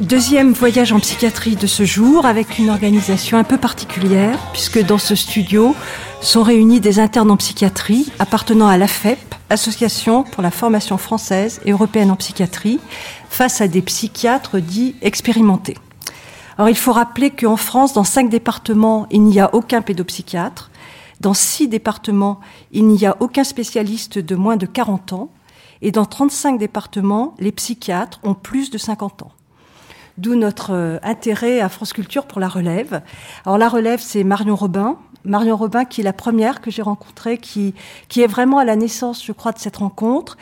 Deuxième voyage en psychiatrie de ce jour avec une organisation un peu particulière puisque dans ce studio sont réunis des internes en psychiatrie appartenant à l'AFEP, Association pour la formation française et européenne en psychiatrie, face à des psychiatres dits expérimentés. Alors il faut rappeler qu'en France, dans cinq départements, il n'y a aucun pédopsychiatre. Dans six départements, il n'y a aucun spécialiste de moins de 40 ans. Et dans 35 départements, les psychiatres ont plus de 50 ans. D'où notre euh, intérêt à France Culture pour la relève. Alors la relève, c'est Marion Robin. Marion Robin qui est la première que j'ai rencontrée, qui, qui est vraiment à la naissance, je crois, de cette rencontre,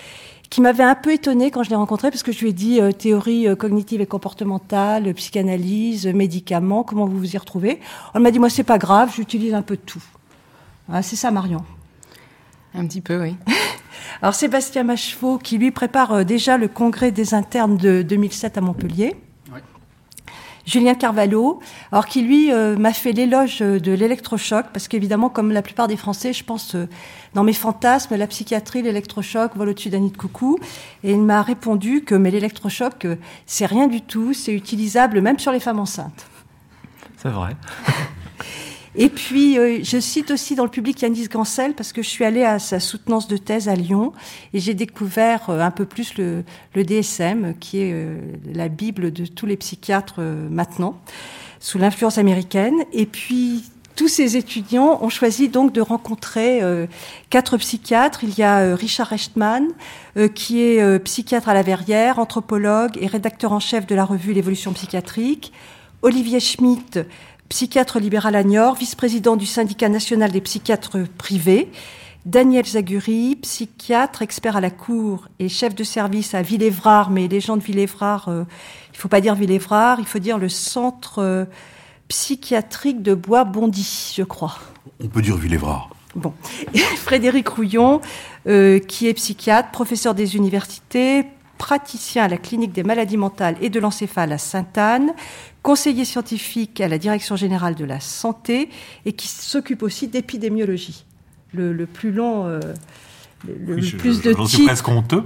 qui m'avait un peu étonnée quand je l'ai rencontrée, parce que je lui ai dit euh, théorie euh, cognitive et comportementale, psychanalyse, médicaments, comment vous vous y retrouvez? Elle m'a dit, moi, c'est pas grave, j'utilise un peu de tout. C'est ça, Marion. Un petit peu, oui. Alors Sébastien Macheveau, qui lui prépare déjà le congrès des internes de 2007 à Montpellier. Julien Carvalho, alors qui lui euh, m'a fait l'éloge de l'électrochoc, parce qu'évidemment, comme la plupart des Français, je pense euh, dans mes fantasmes, la psychiatrie, l'électrochoc vole au-dessus d'un nid de coucou. Et il m'a répondu que mais l'électrochoc, euh, c'est rien du tout, c'est utilisable même sur les femmes enceintes. C'est vrai. Et puis, euh, je cite aussi dans le public Yanis Gancel, parce que je suis allée à sa soutenance de thèse à Lyon, et j'ai découvert euh, un peu plus le, le DSM, qui est euh, la Bible de tous les psychiatres maintenant, sous l'influence américaine. Et puis, tous ces étudiants ont choisi donc de rencontrer quatre psychiatres. Il y a Richard Rechtman, qui est psychiatre à la Verrière, anthropologue et rédacteur en chef de la revue L'évolution psychiatrique. Olivier Schmitt, psychiatre libéral à Niort, vice-président du syndicat national des psychiatres privés. Daniel Zaguri, psychiatre, expert à la Cour et chef de service à Villévrard, mais les gens de Villévrard, euh, il faut pas dire Villévrard, il faut dire le centre euh, psychiatrique de Bois-Bondy, je crois. On peut dire Villévrard. Bon. Frédéric Rouillon, euh, qui est psychiatre, professeur des universités, praticien à la clinique des maladies mentales et de l'encéphale à Sainte-Anne, conseiller scientifique à la Direction générale de la santé et qui s'occupe aussi d'épidémiologie. Le, plus long, euh, le, plus de titres. presque honteux.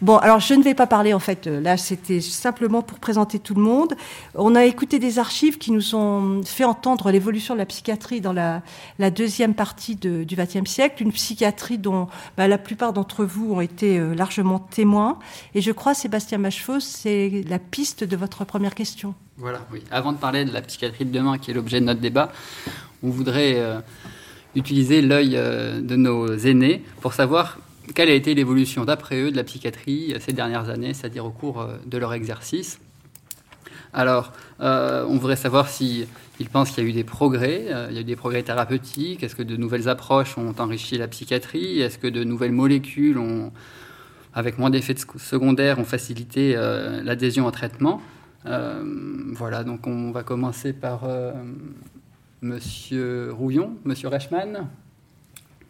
Bon, alors je ne vais pas parler en fait. Euh, là, c'était simplement pour présenter tout le monde. On a écouté des archives qui nous ont fait entendre l'évolution de la psychiatrie dans la, deuxième partie du XXe siècle, une psychiatrie dont bah, la plupart d'entre vous ont été euh, largement témoins. Et je crois, Sébastien Machefos, c'est la piste de votre première question. Voilà, oui. Avant de parler de la psychiatrie de demain, qui est l'objet de notre débat, on voudrait euh, utiliser l'œil de nos aînés pour savoir quelle a été l'évolution d'après eux de la psychiatrie ces dernières années, c'est-à-dire au cours euh, de leur exercice. Alors, euh, on voudrait savoir s'ils pensent qu'il y a eu des progrès, euh, il y a eu des progrès thérapeutiques, est-ce que de nouvelles approches ont enrichi la psychiatrie, est-ce que de nouvelles molécules, ont, avec moins d'effets secondaires, ont facilité l'adhésion au traitement. voilà, donc on va commencer par Monsieur Rouillon, Monsieur Reichmann.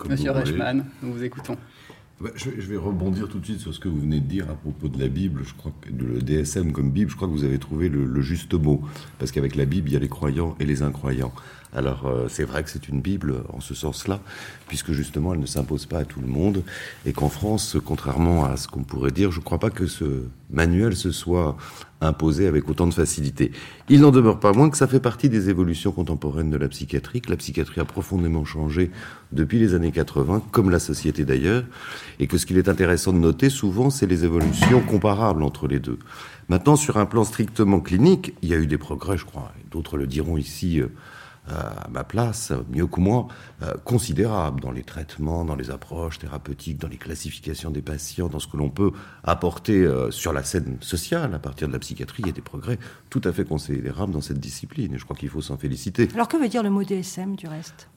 Monsieur Reichmann, nous vous écoutons. Bah, je, vais rebondir tout de suite sur ce que vous venez de dire à propos de la Bible. Je crois que le DSM comme Bible, je crois que vous avez trouvé le juste mot. Parce qu'avec la Bible, il y a les croyants et les incroyants. Alors euh, c'est vrai que c'est une Bible en ce sens-là, puisque justement elle ne s'impose pas à tout le monde, et qu'en France, contrairement à ce qu'on pourrait dire, je ne crois pas que ce manuel se soit imposé avec autant de facilité. Il n'en demeure pas moins que ça fait partie des évolutions contemporaines de la psychiatrie, que la psychiatrie a profondément changé depuis les années 80, comme la société d'ailleurs, et que ce qu'il est intéressant de noter souvent, c'est les évolutions comparables entre les deux. Maintenant, sur un plan strictement clinique, il y a eu des progrès, je crois, d'autres le diront ici. Euh, à ma place, mieux que moi, euh, considérable dans les traitements, dans les approches thérapeutiques, dans les classifications des patients, dans ce que l'on peut apporter euh, sur la scène sociale à partir de la psychiatrie. Il y a des progrès tout à fait considérables dans cette discipline et je crois qu'il faut s'en féliciter. Alors que veut dire le mot DSM du reste?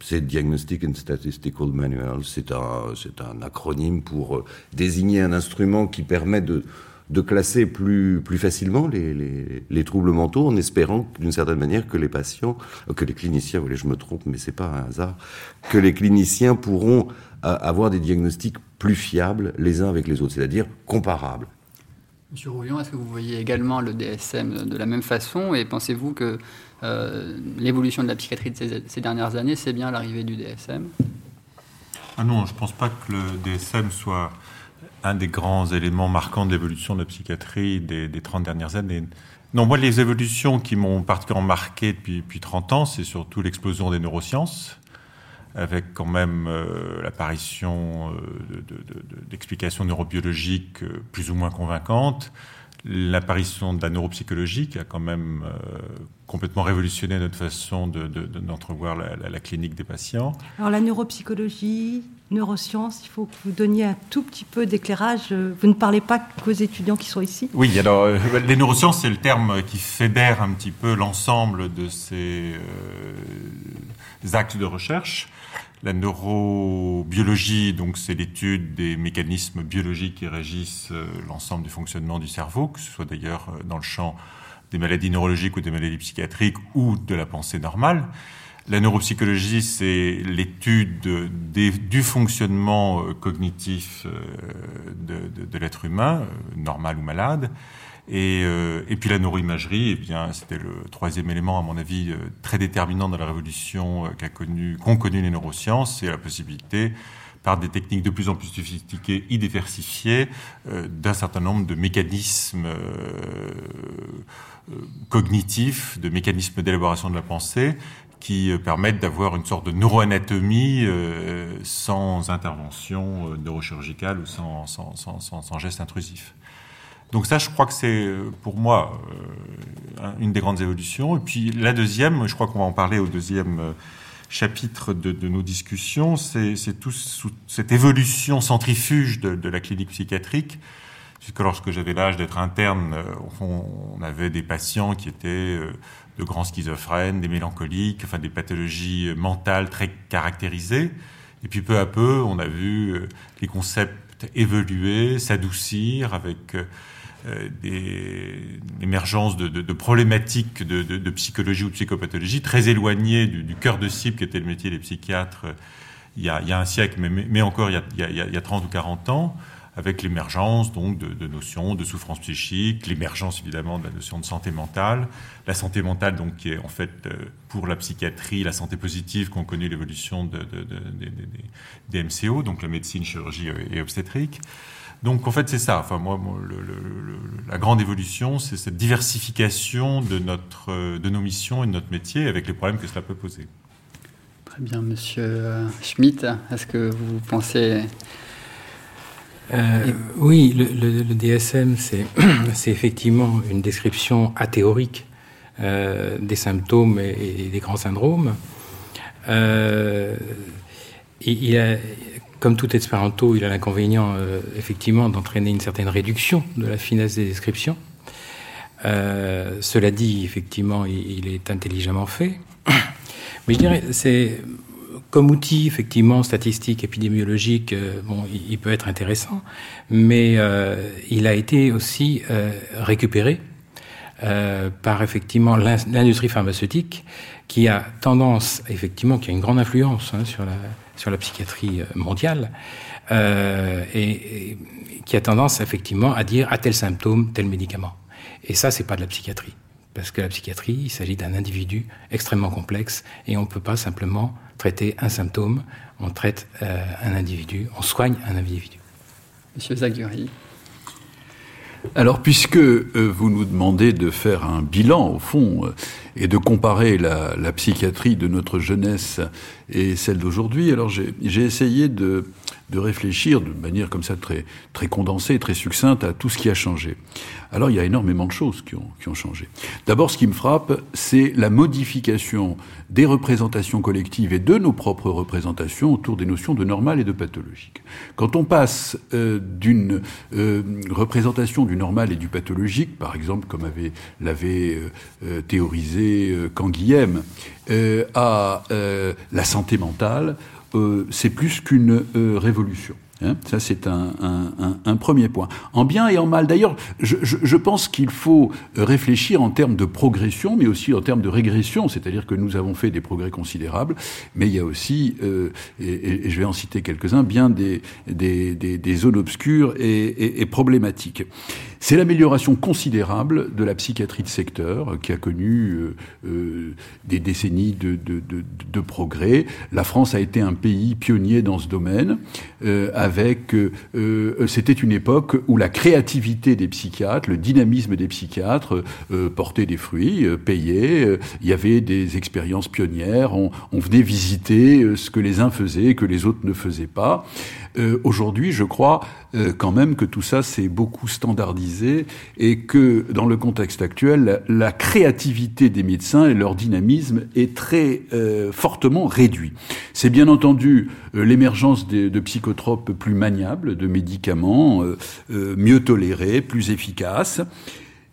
C'est Diagnostic and Statistical Manual. C'est un, un acronyme pour euh, désigner un instrument qui permet de, de classer plus, plus facilement les, les, les troubles mentaux en espérant d'une certaine manière que les patients, euh, que les cliniciens, oui, je me trompe, mais c'est pas un hasard, que les cliniciens pourront euh, avoir des diagnostics plus fiables les uns avec les autres, c'est-à-dire comparables. Monsieur Rouillon, est-ce que vous voyez également le DSM de la même façon et pensez-vous que euh, l'évolution de la psychiatrie de ces, ces dernières années, c'est bien l'arrivée du DSM Ah non, je ne pense pas que le DSM soit un des grands éléments marquants de l'évolution de la psychiatrie des, des 30 dernières années. Non, moi, les évolutions qui m'ont particulièrement marqué depuis, depuis 30 ans, c'est surtout l'explosion des neurosciences, avec quand même euh, l'apparition euh, d'explications neurobiologiques euh, plus ou moins convaincantes, l'apparition de la neuropsychologie qui a quand même complètement révolutionné notre façon d'entrevoir de, la, la, clinique des patients. Alors la neuropsychologie, neurosciences, il faut que vous donniez un tout petit peu d'éclairage. Vous ne parlez pas qu'aux étudiants qui sont ici? Oui, alors les neurosciences, c'est le terme qui fédère un petit peu l'ensemble de ces actes de recherche. La neurobiologie, donc, c'est l'étude des mécanismes biologiques qui régissent euh, l'ensemble du fonctionnement du cerveau, que ce soit d'ailleurs euh, dans le champ des maladies neurologiques ou des maladies psychiatriques ou de la pensée normale. La neuropsychologie, c'est l'étude du fonctionnement euh, cognitif de, de l'être humain, normal ou malade. Et, euh, puis la neuroimagerie, eh bien, c'était le troisième élément, à mon avis, euh, très déterminant dans la révolution euh, qu'a connu, qu'ont connu les neurosciences, c'est la possibilité, par des techniques de plus en plus sophistiquées et diversifiées, d'un certain nombre de mécanismes cognitifs, de mécanismes d'élaboration de la pensée, qui permettent d'avoir une sorte de neuroanatomie sans intervention neurochirurgicale ou sans, sans, sans, sans geste intrusif. Donc ça, je crois que c'est euh, pour moi euh, une des grandes évolutions. Et puis la deuxième, je crois qu'on va en parler au deuxième euh, chapitre de, nos discussions, c'est tout cette évolution centrifuge de, la clinique psychiatrique. Puisque lorsque j'avais l'âge d'être interne, fond, on avait des patients qui étaient de grands schizophrènes, des mélancoliques, enfin des pathologies mentales très caractérisées. Et puis peu à peu, on a vu les concepts évoluer, s'adoucir avec euh, des émergences de, de, de problématiques de, de, psychologie ou de psychopathologie très éloignées du, du, cœur de cible qui était le métier des psychiatres euh, il y a, il y a un siècle, mais, mais encore il y, a, il, y a, il y a 30 ou 40 ans, avec l'émergence donc de, notions de souffrance psychique, l'émergence évidemment de la notion de santé mentale, la santé mentale donc qui est en fait euh, pour la psychiatrie la santé positive qu'on connaît l'évolution de, des MCO, donc la médecine, chirurgie et obstétrique. Donc en fait c'est ça. Enfin moi, la grande évolution, c'est cette diversification de notre, euh, de nos missions et de notre métier avec les problèmes que cela peut poser. Très bien, Monsieur euh, Schmitt. Est-ce que vous pensez euh, oui, le, DSM, c'est effectivement une description athéorique des symptômes et, des grands syndromes. il, a, comme tout espéranto, il a l'inconvénient euh, effectivement d'entraîner une certaine réduction de la finesse des descriptions. Euh, cela dit, effectivement, il, est intelligemment fait. Mais je dirais, c'est comme outil, effectivement, statistique, épidémiologique, euh, bon, il, peut être intéressant, mais il a été aussi récupéré par effectivement l'industrie pharmaceutique qui a tendance, effectivement, qui a une grande influence hein, sur la sur la psychiatrie euh, mondiale, euh, et, qui a tendance effectivement à dire à tel symptôme, tel médicament. Et ça, c'est pas de la psychiatrie. Parce que la psychiatrie, il s'agit d'un individu extrêmement complexe et on ne peut pas simplement traiter un symptôme, on traite euh, un individu, on soigne un individu. Monsieur Zaguri. Alors, puisque vous nous demandez de faire un bilan, au fond, et de comparer la, psychiatrie de notre jeunesse et celle d'aujourd'hui. Alors j'ai essayé de, de, réfléchir de manière comme ça très, très condensée, très succincte à tout ce qui a changé. Alors il y a énormément de choses qui ont, qui ont changé. D'abord, ce qui me frappe, c'est la modification des représentations collectives et de nos propres représentations autour des notions de normal et de pathologique. Quand on passe euh, d'une euh, représentation du normal et du pathologique, par exemple, comme avait l'avait euh, théorisé euh, Canguilhem euh, à euh, la santé mentale, c'est plus qu'une révolution. Hein. ça, c'est un, un, premier point. En bien et en mal. D'ailleurs, je, je, pense qu'il faut réfléchir en termes de progression, mais aussi en termes de régression. C'est-à-dire que nous avons fait des progrès considérables, mais il y a aussi, et, et, je vais en citer quelques-uns, bien des, des, des, zones obscures et, et problématiques. C'est l'amélioration considérable de la psychiatrie de secteur qui a connu euh, euh, des décennies de, de, de, de, progrès. La France a été un pays pionnier dans ce domaine, euh, avec, c'était une époque où la créativité des psychiatres, le dynamisme des psychiatres portait des fruits, payait. Il y avait des expériences pionnières. On, on venait visiter ce que les uns faisaient, que les autres ne faisaient pas. Euh, aujourd'hui, je crois euh, quand même que tout ça s'est beaucoup standardisé et que dans le contexte actuel, la, créativité des médecins et leur dynamisme est très euh, fortement réduit. C'est bien entendu l'émergence de, de, psychotropes plus maniables, de médicaments mieux tolérés, plus efficaces.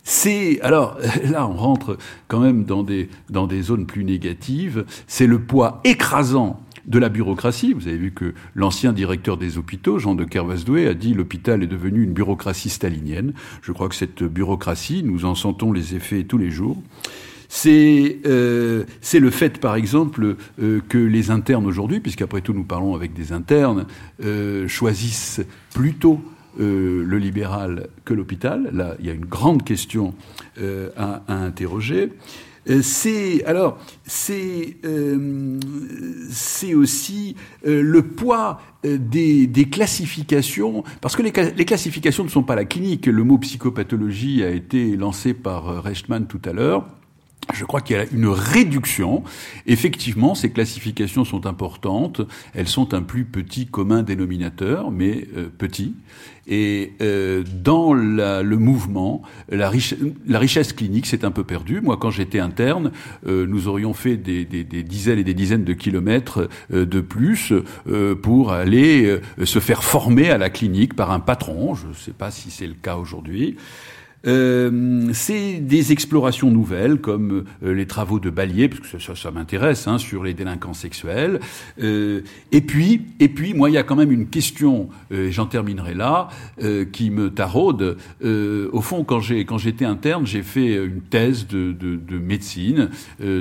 C'est alors là on rentre quand même dans des dans des zones plus négatives. C'est le poids écrasant de la bureaucratie. Vous avez vu que l'ancien directeur des hôpitaux, Jean de Kervasdoué, a dit l'hôpital est devenu une bureaucratie stalinienne. Je crois que cette bureaucratie, nous en sentons les effets tous les jours. C'est euh, le fait, par exemple, euh, que les internes aujourd'hui, puisqu'après tout nous parlons avec des internes, euh, choisissent plutôt euh, le libéral que l'hôpital. Là, il y a une grande question à, à, interroger. Euh, c'est alors c'est euh, c'est aussi euh, le poids des, des, classifications, parce que les, les, classifications ne sont pas la clinique. Le mot psychopathologie a été lancé par Rechtman tout à l'heure. Je crois qu'il y a une réduction. Effectivement, ces classifications sont importantes. Elles sont un plus petit commun dénominateur, mais petit. Et euh, dans la, le mouvement, la, la richesse clinique s'est un peu perdue. Moi, quand j'étais interne, euh, nous aurions fait des, des, des, dizaines et des dizaines de kilomètres euh, de plus euh, pour aller euh, se faire former à la clinique par un patron. Je ne sais pas si c'est le cas aujourd'hui. Euh, c'est des explorations nouvelles comme euh, les travaux de Ballier, parce que ça, ça, m'intéresse, hein, sur les délinquants sexuels. Euh, et puis, et puis, moi, il y a quand même une question, euh, et j'en terminerai là, euh, qui me taraude. au fond, quand j'ai quand j'étais interne, j'ai fait une thèse de, de, de médecine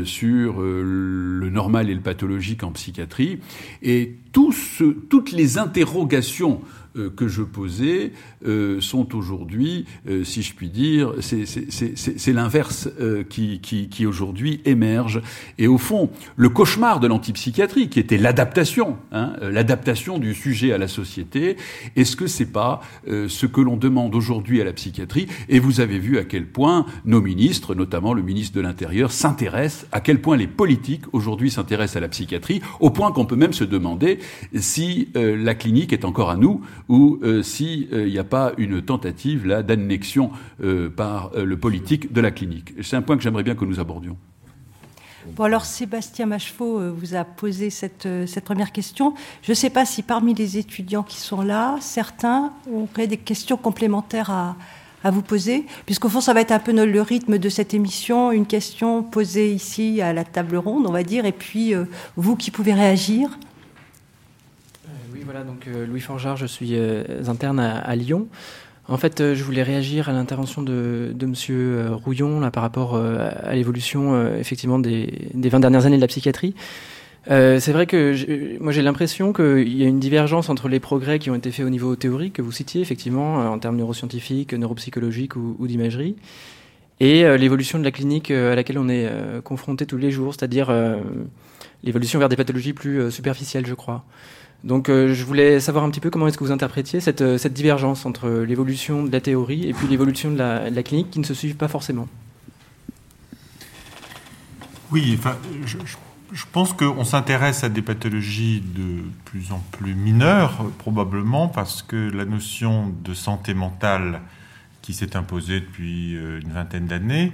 sur le normal et le pathologique en psychiatrie, et tous, toutes les interrogations euh, que je posais euh, sont aujourd'hui, euh, si je puis dire, c'est l'inverse qui, qui, qui aujourd'hui émerge. Et au fond, le cauchemar de l'antipsychiatrie, qui était l'adaptation, hein, l'adaptation du sujet à la société, est-ce que c'est pas ce que l'on demande aujourd'hui à la psychiatrie? Et vous avez vu à quel point nos ministres, notamment le ministre de l'Intérieur, s'intéressent, à quel point les politiques aujourd'hui s'intéressent à la psychiatrie, au point qu'on peut même se demander si la clinique est encore à nous ou euh, s'il n'y euh, a pas une tentative là d'annexion euh, par le politique de la clinique. C'est un point que j'aimerais bien que nous abordions. Bon alors Sébastien Macheveau vous a posé cette, cette première question. Je ne sais pas si parmi les étudiants qui sont là, certains auraient des questions complémentaires à, à vous poser, puisqu'au fond ça va être un peu le rythme de cette émission, une question posée ici à la table ronde, on va dire, et puis vous qui pouvez réagir voilà, donc euh, Louis Forgeard, je suis euh, interne à, Lyon. En fait, euh, je voulais réagir à l'intervention de, de Monsieur Rouillon là, par rapport à l'évolution effectivement des, des 20 dernières années de la psychiatrie. C'est vrai que moi j'ai l'impression qu'il y a une divergence entre les progrès qui ont été faits au niveau théorique que vous citiez effectivement en termes neuroscientifiques, neuropsychologiques ou, ou d'imagerie, et l'évolution de la clinique à laquelle on est confronté tous les jours, c'est-à-dire l'évolution vers des pathologies plus superficielles, je crois. Donc euh, je voulais savoir un petit peu comment est-ce que vous interprétiez cette, euh, divergence entre l'évolution de la théorie et puis l'évolution de la, clinique qui ne se suivent pas forcément. Oui, enfin, je, pense qu'on s'intéresse à des pathologies de plus en plus mineures, probablement parce que la notion de santé mentale qui s'est imposée depuis euh, une vingtaine d'années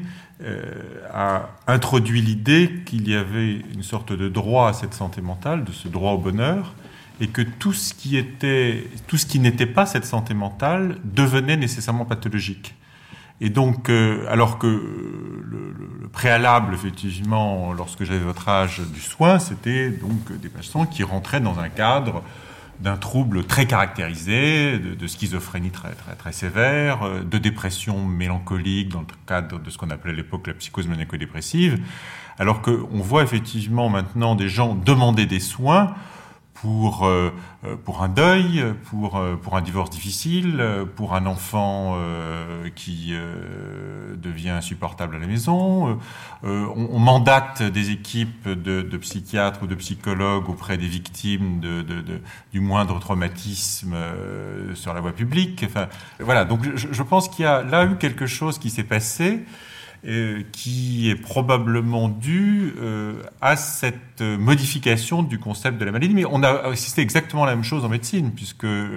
a introduit l'idée qu'il y avait une sorte de droit à cette santé mentale, de ce droit au bonheur, et que tout ce qui était, tout ce qui n'était pas cette santé mentale devenait nécessairement pathologique. Et donc, euh, alors que le, le, préalable, effectivement, lorsque j'avais votre âge du soin, c'était donc des patients qui rentraient dans un cadre d'un trouble très caractérisé, de, de, schizophrénie très, très, très sévère, euh, de dépression mélancolique dans le cadre de ce qu'on appelait à l'époque la psychose maniaco-dépressive, alors qu'on voit effectivement maintenant des gens demander des soins pour, euh, euh, pour un deuil, pour, euh, pour un divorce difficile, pour un enfant qui, devient insupportable à la maison. on, mandate des équipes de, psychiatres ou de psychologues auprès des victimes de, du moindre traumatisme sur la voie publique. Enfin, voilà. Donc, je, je pense qu'il y a là eu quelque chose qui s'est passé euh, qui est probablement dû euh, à cette modification du concept de la maladie. Mais on a assisté exactement la même chose en médecine, puisque euh,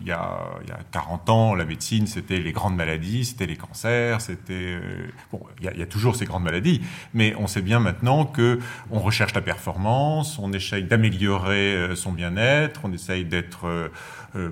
il, y a, il, y a, 40 ans, la médecine, c'était les grandes maladies, c'était les cancers, c'était... bon, il y, a, il y, a, toujours ces grandes maladies, mais on sait bien maintenant que on recherche la performance, on essaye d'améliorer son bien-être, on essaye d'être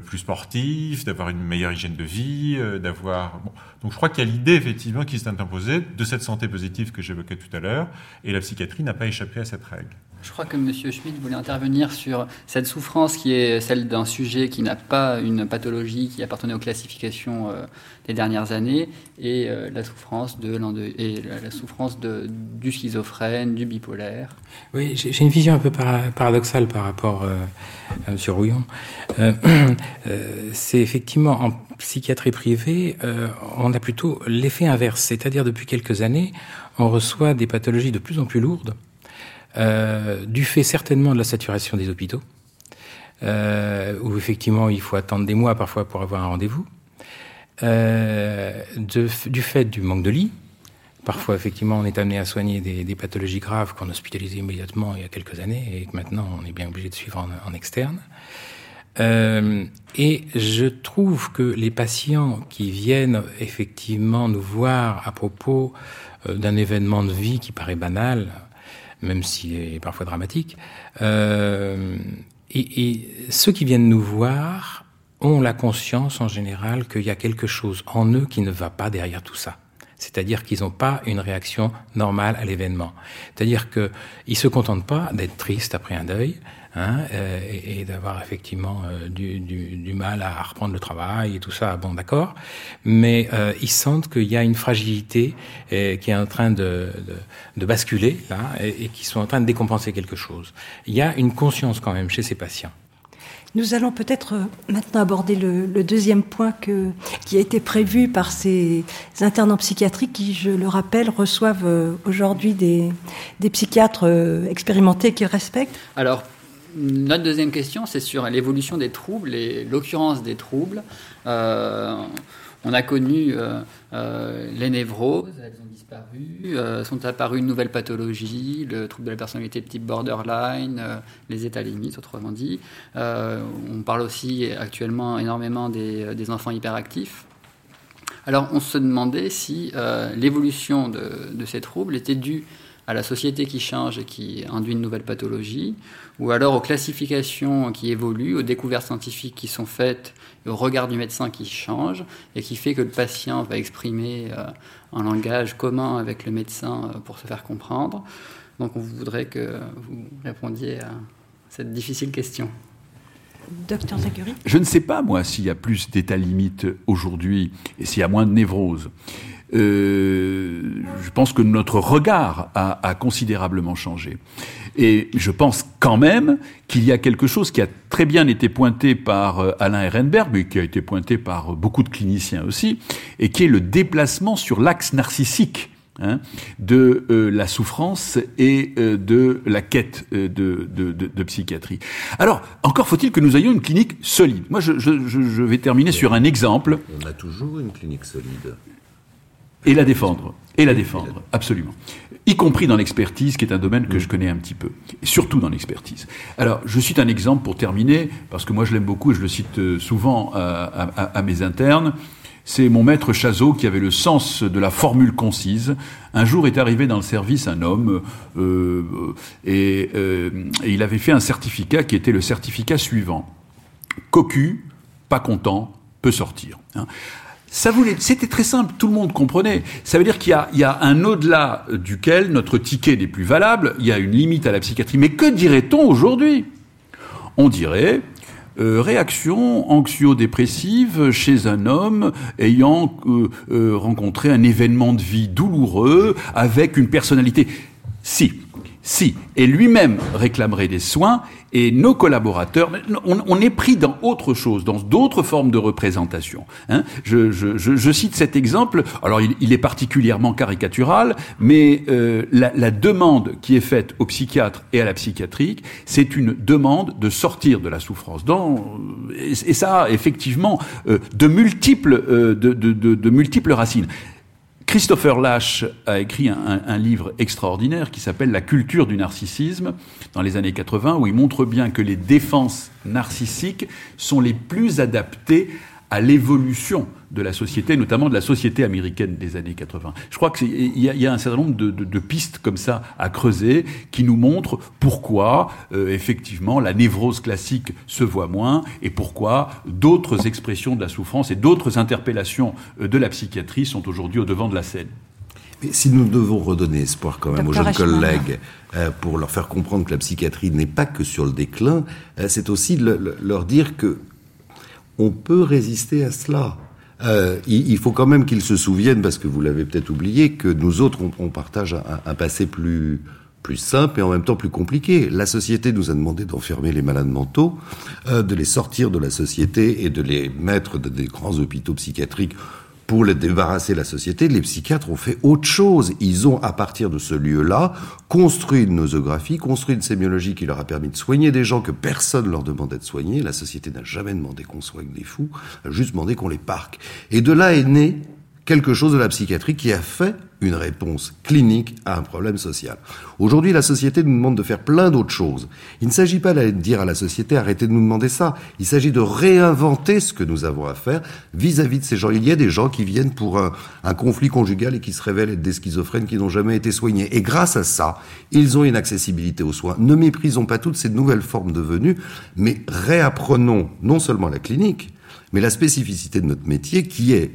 plus sportif, d'avoir une meilleure hygiène de vie, d'avoir... Bon, donc je crois qu'il y a l'idée effectivement qui s'est imposée de cette santé positive que j'évoquais tout à l'heure, et la psychiatrie n'a pas échappé à cette règle. Je crois que M. Schmitt voulait intervenir sur cette souffrance qui est celle d'un sujet qui n'a pas une pathologie qui appartenait aux classifications euh, des dernières années et euh, la souffrance, de, et la souffrance de, du schizophrène, du bipolaire. Oui, j'ai une vision un peu paradoxale par rapport euh, à M. Rouillon. C'est effectivement en psychiatrie privée, on a plutôt l'effet inverse, c'est-à-dire depuis quelques années, on reçoit des pathologies de plus en plus lourdes euh, du fait certainement de la saturation des hôpitaux, euh, où effectivement il faut attendre des mois parfois pour avoir un rendez-vous, euh, du fait du manque de lits. Parfois, effectivement, on est amené à soigner des, pathologies graves qu'on hospitalisait immédiatement il y a quelques années et que maintenant on est bien obligé de suivre en, externe. et je trouve que les patients qui viennent effectivement nous voir à propos d'un événement de vie qui paraît banal, même s'il est parfois dramatique. Euh, et, et, ceux qui viennent nous voir ont la conscience en général qu'il y a quelque chose en eux qui ne va pas derrière tout ça. C'est-à-dire qu'ils n'ont pas une réaction normale à l'événement. C'est-à-dire qu'ils ne se contentent pas d'être tristes après un deuil, Hein, euh, et, d'avoir effectivement euh, du, du, du, mal à reprendre le travail et tout ça, bon d'accord, mais euh, ils sentent qu'il y a une fragilité euh, qui est en train de, de, de basculer là et, et qui sont en train de décompenser quelque chose. Il y a une conscience quand même chez ces patients. Nous allons peut-être maintenant aborder le, le, deuxième point que, qui a été prévu par ces internes en psychiatrie qui, je le rappelle, reçoivent aujourd'hui des, des psychiatres expérimentés qui respectent. Alors, notre deuxième question, c'est sur l'évolution des troubles et l'occurrence des troubles. Euh, on a connu euh, euh, les névroses, elles ont disparu, sont apparues une nouvelle pathologie, le trouble de la personnalité type borderline, les états limites, autrement dit. on parle aussi actuellement énormément des, enfants hyperactifs. Alors on se demandait si l'évolution de, ces troubles était due à la société qui change et qui induit une nouvelle pathologie, ou alors aux classifications qui évoluent, aux découvertes scientifiques qui sont faites, au regard du médecin qui change, et qui fait que le patient va exprimer euh, un langage commun avec le médecin euh, pour se faire comprendre. Donc on voudrait que vous répondiez à cette difficile question. Docteur Zachary Je ne sais pas, moi, s'il y a plus d'état limite aujourd'hui et s'il y a moins de névrose. Euh, je pense que notre regard a, a, considérablement changé. Et je pense quand même qu'il y a quelque chose qui a très bien été pointé par euh, Alain Ehrenberg, mais qui a été pointé par beaucoup de cliniciens aussi, et qui est le déplacement sur l'axe narcissique. Hein, de euh, la souffrance et euh, de la quête de, de, de, de, psychiatrie. Alors, encore faut-il que nous ayons une clinique solide. Moi, je, je, je vais terminer sur un exemple. On a toujours une clinique solide. Et la défendre. Et la défendre, absolument. Y compris dans l'expertise, qui est un domaine que je connais un petit peu. Et surtout dans l'expertise. Alors, je cite un exemple pour terminer, parce que moi je l'aime beaucoup et je le cite euh, souvent à, mes internes. C'est mon maître Chazot qui avait le sens de la formule concise. Un jour est arrivé dans le service un homme euh, euh, et il avait fait un certificat qui était le certificat suivant. Cocu, pas content, peut sortir. Ça voulait, c'était très simple, tout le monde comprenait. Ça veut dire qu'il y, y a, un au-delà duquel notre ticket n'est plus valable, il y a une limite à la psychiatrie. Mais que dirait-on aujourd'hui? On dirait euh, réaction anxio-dépressive chez un homme ayant euh, euh, rencontré un événement de vie douloureux avec une personnalité. Si, Si. Et lui-même réclamerait des soins et nos collaborateurs, on, est pris dans autre chose, dans d'autres formes de représentation. Hein. Je, je, je, cite cet exemple. Alors, il, est particulièrement caricatural, mais euh, la, la, demande qui est faite aux psychiatres et à la psychiatrie, c'est une demande de sortir de la souffrance. Dans, et, ça effectivement euh, de multiples, euh, de, de, de, de multiples racines. Christopher Lash a écrit un, livre extraordinaire qui s'appelle La culture du narcissisme dans les années 80, où il montre bien que les défenses narcissiques sont les plus adaptées à l'évolution de la société, notamment de la société américaine des années 80. Je crois qu'il y, a un certain nombre de, pistes comme ça à creuser qui nous montrent pourquoi, euh, effectivement, la névrose classique se voit moins et pourquoi d'autres expressions de la souffrance et d'autres interpellations euh, de la psychiatrie sont aujourd'hui au devant de la scène. Mais si nous devons redonner espoir quand même aux jeunes collègues euh, pour leur faire comprendre que la psychiatrie n'est pas que sur le déclin, c'est aussi leur dire que on peut résister à cela. Euh, il, faut quand même qu'ils se souviennent, parce que vous l'avez peut-être oublié, que nous autres, on, partage un, passé plus plus simple et en même temps plus compliqué. La société nous a demandé d'enfermer les malades mentaux, euh, de les sortir de la société et de les mettre dans des grands hôpitaux psychiatriques pour les débarrasser la société, les psychiatres ont fait autre chose. Ils ont, à partir de ce lieu-là, construit une nosographie, construit une sémiologie qui leur a permis de soigner des gens que personne leur demandait de soigner. La société n'a jamais demandé qu'on soigne des fous, a juste demandé qu'on les parque. Et de là est né quelque chose de la psychiatrie qui a fait une réponse clinique à un problème social. Aujourd'hui, la société nous demande de faire plein d'autres choses. Il ne s'agit pas de dire à la société arrêtez de nous demander ça. Il s'agit de réinventer ce que nous avons à faire vis-à-vis de ces gens. Il y a des gens qui viennent pour un, un conflit conjugal et qui se révèlent être des schizophrènes qui n'ont jamais été soignés. Et grâce à ça, ils ont une accessibilité aux soins. Ne méprisons pas toutes ces nouvelles formes de venue, mais réapprenons non seulement la clinique, mais la spécificité de notre métier qui est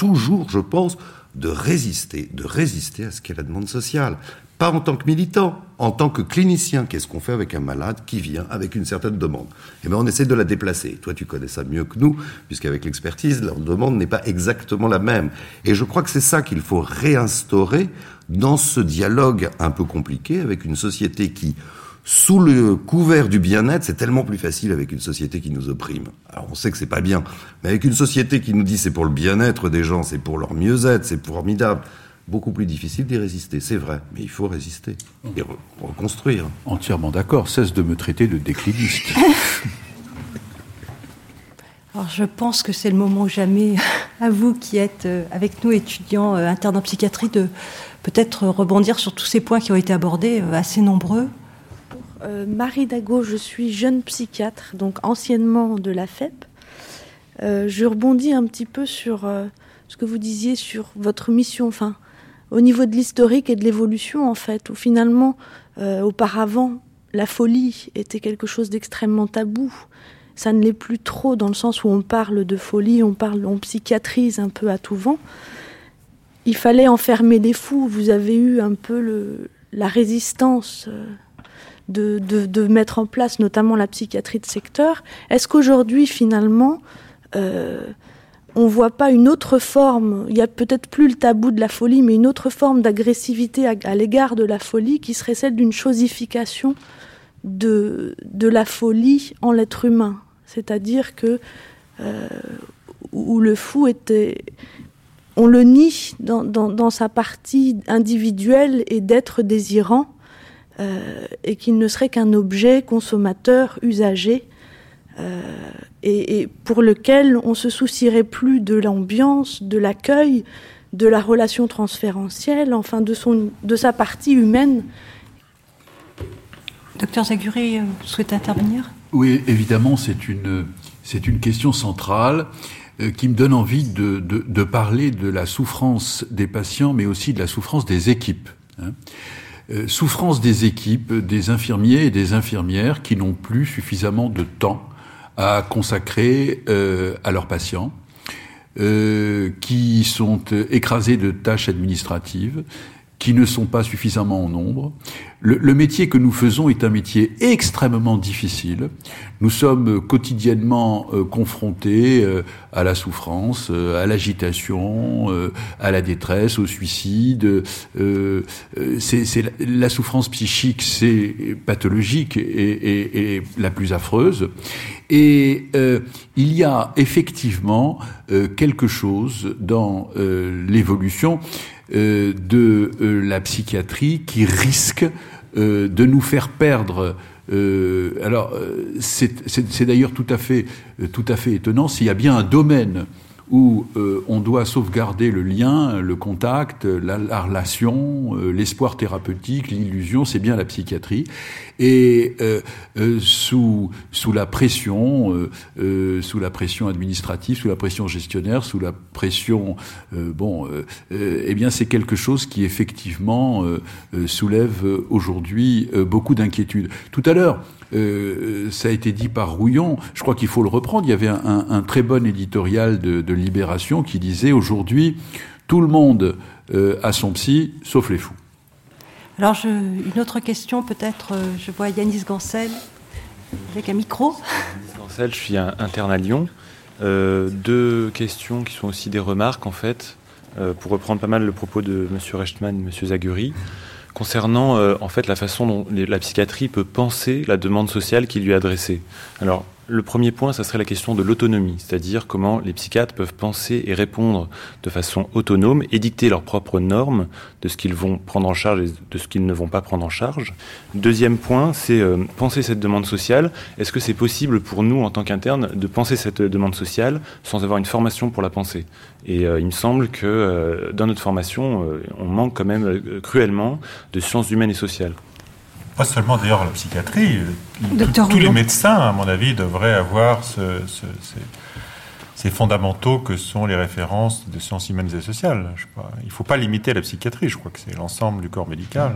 toujours, je pense, de résister, de résister à ce qu'est la demande sociale. Pas en tant que militant, en tant que clinicien. Qu'est-ce qu'on fait avec un malade qui vient avec une certaine demande? Eh bien, on essaie de la déplacer. Toi, tu connais ça mieux que nous, puisqu'avec l'expertise, leur demande n'est pas exactement la même. Et je crois que c'est ça qu'il faut réinstaurer dans ce dialogue un peu compliqué avec une société qui, sous le couvert du bien-être, c'est tellement plus facile avec une société qui nous opprime. Alors on sait que c'est pas bien, mais avec une société qui nous dit c'est pour le bien-être des gens, c'est pour leur mieux-être, c'est formidable, beaucoup plus difficile d'y résister, c'est vrai, mais il faut résister et reconstruire. Entièrement d'accord, cesse de me traiter de décliniste. Alors je pense que c'est le moment jamais, à vous qui êtes euh, avec nous étudiants euh, internes en psychiatrie, de peut-être rebondir sur tous ces points qui ont été abordés, euh, assez nombreux. Euh, Marie Dago, je suis jeune psychiatre, donc anciennement de la FEP. Euh, je rebondis un petit peu sur euh, ce que vous disiez sur votre mission, enfin, au niveau de l'historique et de l'évolution, en fait, où finalement, auparavant, la folie était quelque chose d'extrêmement tabou. Ça ne l'est plus trop dans le sens où on parle de folie, on parle, on psychiatrise un peu à tout vent. Il fallait enfermer les fous. Vous avez eu un peu le, la résistance de, mettre en place notamment la psychiatrie de secteur. Est-ce qu'aujourd'hui, finalement, euh, on ne voit pas une autre forme, il y a peut-être plus le tabou de la folie, mais une autre forme d'agressivité à, l'égard de la folie qui serait celle d'une chosification de, de la folie en l'être humain? C'est-à-dire que euh, où le fou était... On le nie dans sa partie individuelle et d'être désirant, euh, et qu'il ne serait qu'un objet consommateur, usager, euh, et, pour lequel on se soucierait plus de l'ambiance, de l'accueil, de la relation transférentielle, enfin de, son, de sa partie humaine. Docteur Zaguri, vous souhaitez intervenir? Oui, évidemment, c'est une, c'est une question centrale euh, qui me donne envie de, de, de, parler de la souffrance des patients, mais aussi de la souffrance des équipes. Hein. Euh, souffrance des équipes, des infirmiers et des infirmières qui n'ont plus suffisamment de temps à consacrer euh, à leurs patients, euh, qui sont écrasés de tâches administratives qui ne sont pas suffisamment en nombre. Le, métier que nous faisons est un métier extrêmement difficile. Nous sommes quotidiennement euh, confrontés euh, à la souffrance, euh, à l'agitation, à la détresse, au suicide. c'est la, la, souffrance psychique, c'est pathologique et, et, et, la plus affreuse. Et il y a effectivement quelque chose dans l'évolution euh, de euh, la psychiatrie qui risque euh, de nous faire perdre alors, c'est d'ailleurs tout à fait, tout à fait étonnant. S'il y a bien un domaine où euh, on doit sauvegarder le lien, le contact, la, relation, euh, l'espoir thérapeutique, l'illusion, c'est bien la psychiatrie. Et euh, sous sous la pression, sous la pression administrative, sous la pression gestionnaire, sous la pression, bon, eh bien c'est quelque chose qui effectivement soulève aujourd'hui beaucoup d'inquiétudes. Tout à l'heure. Euh, ça a été dit par Rouillon, je crois qu'il faut le reprendre, il y avait un, un très bon éditorial de, de Libération qui disait aujourd'hui, tout le monde euh, a son psy, sauf les fous. Alors, je, une autre question, peut-être, euh, je vois Yanis Gancel avec un micro. Yanis Gancel, je suis interne à Lyon. deux questions qui sont aussi des remarques, en fait, pour reprendre pas mal le propos de M. Rechtman et M. Zaguri concernant euh, en fait la façon dont la psychiatrie peut penser la demande sociale qui lui est adressée. Alors le premier point, ça serait la question de l'autonomie, c'est-à-dire comment les psychiatres peuvent penser et répondre de façon autonome et dicter leurs propres normes de ce qu'ils vont prendre en charge et de ce qu'ils ne vont pas prendre en charge. Deuxième point, c'est euh, penser cette demande sociale. Est-ce que c'est possible pour nous, en tant qu'internes, de penser cette demande sociale sans avoir une formation pour la penser? Et euh, il me semble que euh, dans notre formation, on manque quand même cruellement de sciences humaines et sociales pas seulement d'ailleurs la psychiatrie, euh, tous les médecins, à mon avis, devraient avoir ces, fondamentaux que sont les références de sciences humaines et sociales. il ne faut pas limiter la psychiatrie, je crois que c'est l'ensemble du corps médical.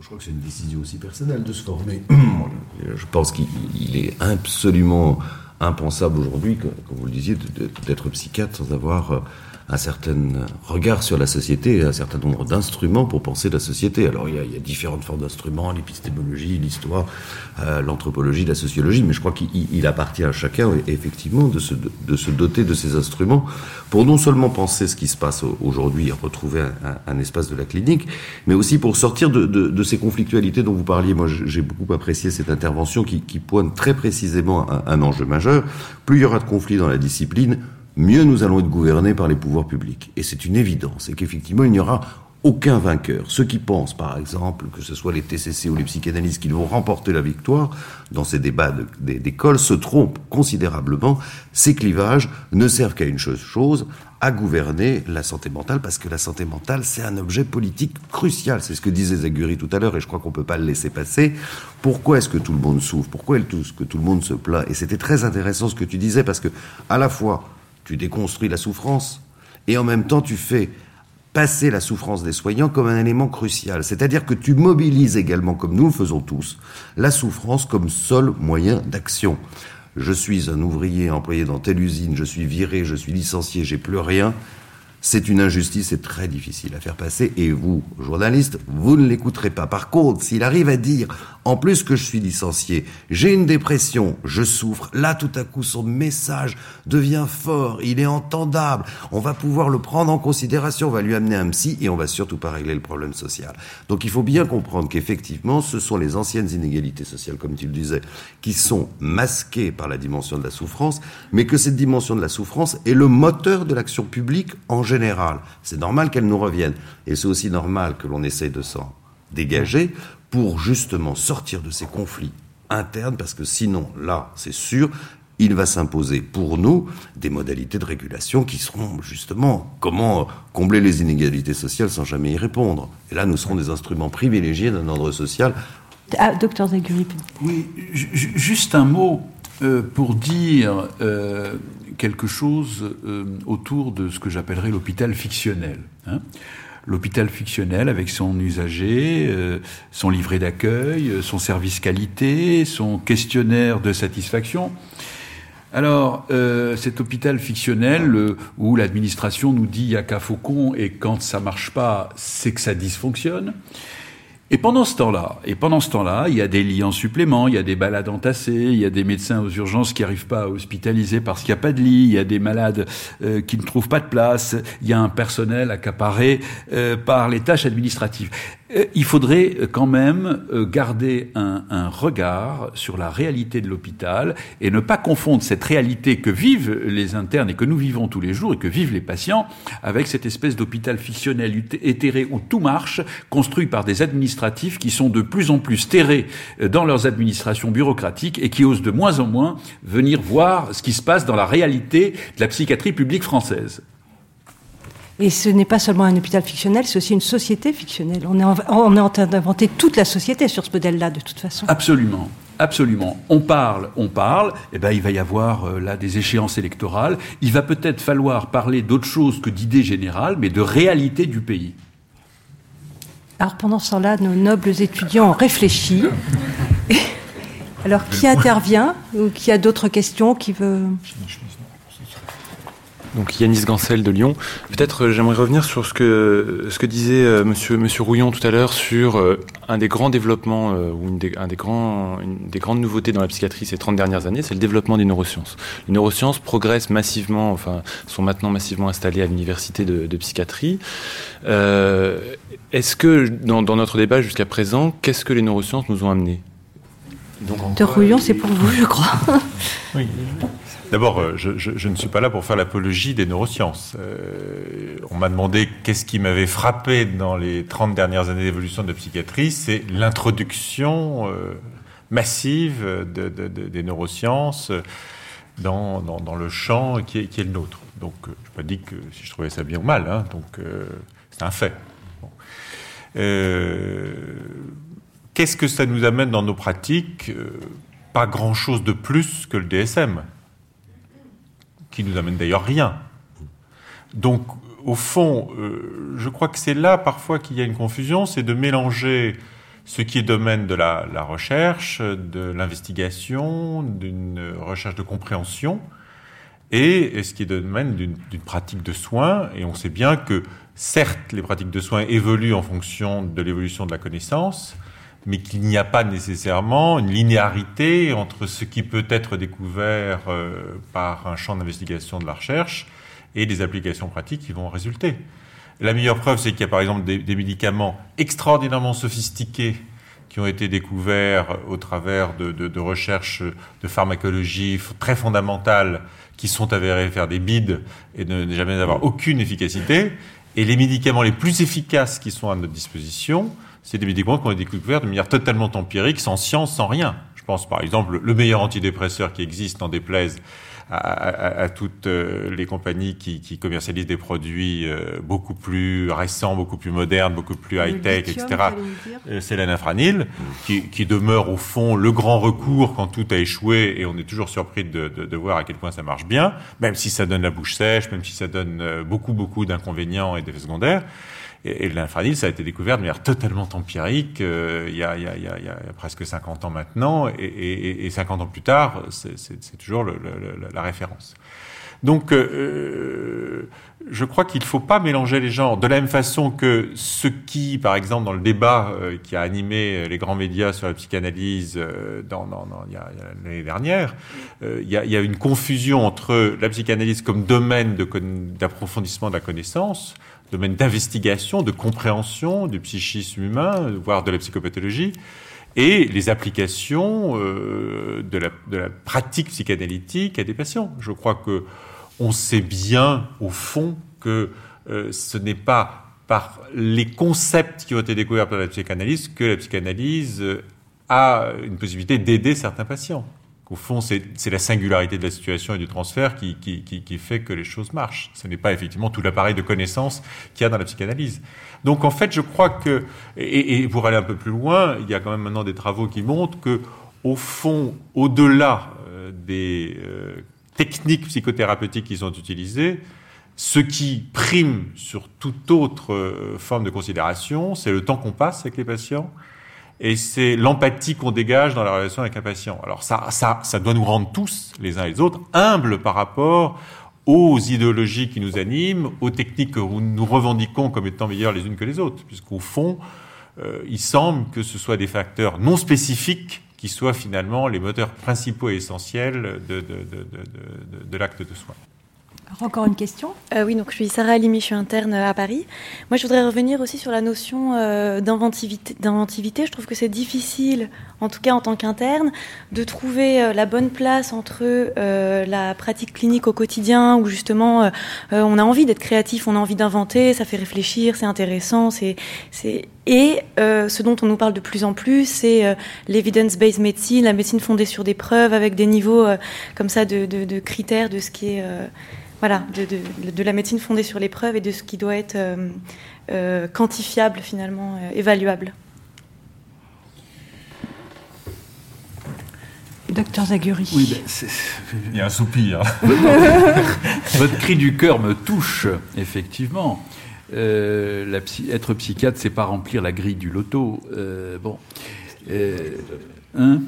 Je crois que c'est une décision aussi personnelle de se former. je pense qu'il est absolument impensable aujourd'hui, comme vous le disiez, d'être psychiatre sans avoir euh, un certain regard sur la société un certain nombre d'instruments pour penser la société. Alors il y a, il y a différentes formes d'instruments, l'épistémologie, l'histoire, euh, l'anthropologie, la sociologie, mais je crois qu'il appartient à chacun effectivement de se, de se, doter de ces instruments pour non seulement penser ce qui se passe aujourd'hui et retrouver un, un, espace de la clinique, mais aussi pour sortir de, de, de ces conflictualités dont vous parliez. Moi j'ai beaucoup apprécié cette intervention qui, qui pointe très précisément un enjeu majeur. Plus il y aura de conflits dans la discipline, mieux nous allons être gouvernés par les pouvoirs publics. Et c'est une évidence, et qu'effectivement, il n'y aura aucun vainqueur. Ceux qui pensent, par exemple, que ce soit les TCC ou les psychanalystes qui vont remporter la victoire dans ces débats d'école se trompent considérablement. Ces clivages ne servent qu'à une chose, à gouverner la santé mentale, parce que la santé mentale, c'est un objet politique crucial. C'est ce que disait Zaguri tout à l'heure, et je crois qu'on peut pas le laisser passer. Pourquoi est-ce que tout le monde souffre? Pourquoi est-ce que tout le monde se plaint? Et c'était très intéressant ce que tu disais, parce que, à la fois, tu déconstruis la souffrance, et en même temps tu fais passer la souffrance des soignants comme un élément crucial. C'est-à-dire que tu mobilises également, comme nous le faisons tous, la souffrance comme seul moyen d'action. Je suis un ouvrier employé dans telle usine, je suis viré, je suis licencié, j'ai plus rien. C'est une injustice, c'est très difficile à faire passer. Et vous, journaliste, vous ne l'écouterez pas. Par contre, s'il arrive à dire, en plus que je suis licencié, j'ai une dépression, je souffre, là tout à coup son message devient fort, il est entendable, on va pouvoir le prendre en considération, on va lui amener un psy et on va surtout pas régler le problème social. Donc il faut bien comprendre qu'effectivement, ce sont les anciennes inégalités sociales, comme tu le disais, qui sont masquées par la dimension de la souffrance, mais que cette dimension de la souffrance est le moteur de l'action publique en général. C'est normal qu'elle nous revienne. Et c'est aussi normal que l'on essaye de s'en dégager pour justement sortir de ces conflits internes, parce que sinon, là, c'est sûr, il va s'imposer pour nous des modalités de régulation qui seront justement comment combler les inégalités sociales sans jamais y répondre. Et là, nous serons des instruments privilégiés d'un ordre social. Ah, docteur Zaguri. Oui, juste un mot euh, pour dire euh, quelque chose euh, autour de ce que j'appellerais l'hôpital fictionnel. Hein l'hôpital fictionnel avec son usager, euh, son livret d'accueil, euh, son service qualité, son questionnaire de satisfaction. Alors, euh, cet hôpital fictionnel où l'administration nous dit il n'y a qu'à faucon et quand ça marche pas, c'est que ça dysfonctionne. Et pendant ce temps-là, et pendant ce temps-là, il y a des lits en supplément, il y a des balades entassées, il y a des médecins aux urgences qui n'arrivent pas à hospitaliser parce qu'il n'y a pas de lit, il y a des malades euh, qui ne trouvent pas de place, il y a un personnel accaparé euh, par les tâches administratives. Euh, il faudrait euh, quand même euh, garder un, un, regard sur la réalité de l'hôpital et ne pas confondre cette réalité que vivent les internes et que nous vivons tous les jours et que vivent les patients avec cette espèce d'hôpital fictionnel éthéré où tout marche, construit par des administratifs qui sont de plus en plus terrés dans leurs administrations bureaucratiques et qui osent de moins en moins venir voir ce qui se passe dans la réalité de la psychiatrie publique française. Et ce n'est pas seulement un hôpital fictionnel, c'est aussi une société fictionnelle. On est en, on est en train d'inventer toute la société sur ce modèle-là, de toute façon. Absolument. Absolument. On parle, on parle. Eh ben, il va y avoir euh, là des échéances électorales. Il va peut-être falloir parler d'autre chose que d'idées générales, mais de réalité du pays. Alors pendant ce temps-là, nos nobles étudiants ont réfléchi. Alors qui intervient ou qui a d'autres questions qui veut donc Yanis Gancel de Lyon. Peut-être euh, j'aimerais revenir sur ce que ce que disait euh, Monsieur Monsieur Rouillon tout à l'heure sur euh, un des grands développements ou une des, un des grands une des grandes nouveautés dans la psychiatrie ces 30 dernières années, c'est le développement des neurosciences. Les neurosciences progressent massivement, enfin sont maintenant massivement installées à l'université de, de, psychiatrie. Euh, Est-ce que dans, dans notre débat jusqu'à présent, qu'est-ce que les neurosciences nous ont amené? Donc, De Rouillon, c'est pour vous, je crois. Oui. D'abord, euh, je, ne suis pas là pour faire l'apologie des neurosciences. Euh, on m'a demandé qu'est-ce qui m'avait frappé dans les 30 dernières années d'évolution de la psychiatrie. C'est l'introduction euh, massive de, de, de, des neurosciences dans, le champ qui est, le nôtre. Donc, je n'ai pas dit que si je trouvais ça bien ou mal. Hein, donc, c'est un fait. Qu'est-ce que ça nous amène dans nos pratiques? Pas grand-chose de plus que le DSM qui nous amène d'ailleurs rien. Donc, au fond, euh, je crois que c'est là parfois qu'il y a une confusion, c'est de mélanger ce qui est domaine de la, recherche, de l'investigation, d'une recherche de compréhension, et ce qui est domaine d'une pratique de soins. Et on sait bien que, certes, les pratiques de soins évoluent en fonction de l'évolution de la connaissance, mais qu'il n'y a pas nécessairement une linéarité entre ce qui peut être découvert euh, par un champ d'investigation de la recherche et des applications pratiques qui vont résulter. La meilleure preuve, c'est qu'il y a par exemple des, médicaments extraordinairement sophistiqués qui ont été découverts au travers de recherches de pharmacologie très fondamentales qui sont avérées faire des bides et ne jamais avoir aucune efficacité. Et les médicaments les plus efficaces qui sont à notre disposition, c'est des médicaments qu'on a découverts de manière totalement empirique, sans science, sans rien. Je pense par exemple le meilleur antidépresseur qui existe, en déplaise à, à, à toutes euh, les compagnies qui, qui, commercialisent des produits euh, beaucoup plus récents, beaucoup plus modernes, beaucoup plus high-tech, etc. Euh, c'est l'anafranil, qui, qui, demeure au fond le grand recours quand tout a échoué et on est toujours surpris de, de, de, voir à quel point ça marche bien, même si ça donne la bouche sèche, même si ça donne beaucoup, beaucoup d'inconvénients et d'effets secondaires. Et, et ça a été découvert de manière totalement empirique euh, il, y a, il, y a, il, y a, presque 50 ans maintenant, et, et, et 50 ans plus tard, c'est toujours le, le, la référence. Donc, euh, je crois qu'il ne faut pas mélanger les genres. De la même façon que ce qui, par exemple, dans le débat euh, qui a animé les grands médias sur la psychanalyse euh, l'année dernière, euh, il, y y a une confusion entre la psychanalyse comme domaine d'approfondissement de la connaissance, domaine d'investigation, de compréhension du psychisme humain, voire de la psychopathologie, et les applications euh, de, la, pratique psychanalytique à des patients. Je crois que on sait bien, au fond, que euh, ce n'est pas par les concepts qui ont été découverts par la psychanalyse que la psychanalyse a une possibilité d'aider certains patients. Au fond, c'est la singularité de la situation et du transfert qui, qui, qui, qui fait que les choses marchent. Ce n'est pas effectivement tout l'appareil de connaissances qu'il y a dans la psychanalyse. Donc en fait, je crois que, et, et, pour aller un peu plus loin, il y a quand même maintenant des travaux qui montrent que, au fond, au-delà euh, des euh, techniques psychothérapeutiques qui sont utilisées, ce qui prime sur toute autre euh, forme de considération, c'est le temps qu'on passe avec les patients et c'est l'empathie qu'on dégage dans la relation avec un patient. Alors ça, ça, ça doit nous rendre tous, les uns et les autres, humbles par rapport aux idéologies qui nous animent, aux techniques que nous revendiquons comme étant meilleures les unes que les autres, puisqu'au fond, euh, il semble que ce soit des facteurs non spécifiques qui soient finalement les moteurs principaux et essentiels de, de, l'acte de soin encore une question euh, Oui, donc je suis Sarah Alimi, je suis interne à Paris. Moi, je voudrais revenir aussi sur la notion euh, d'inventivité. Je trouve que c'est difficile, en tout cas en tant qu'interne, de trouver euh, la bonne place entre euh, la pratique clinique au quotidien, où justement euh, on a envie d'être créatif, on a envie d'inventer, ça fait réfléchir, c'est intéressant, et ce dont on nous parle de plus en plus, c'est l'evidence-based medicine, la médecine fondée sur des preuves avec des niveaux comme ça de, critères de ce qui est voilà, de, de, la médecine fondée sur les preuves et de ce qui doit être euh, euh, quantifiable finalement, euh, évaluable. Docteur Zaguri. Oui, ben, Il y a un soupir. Votre cri du cœur me touche, effectivement. la être psychiatre, c'est pas remplir la grille du loto. bon. hein?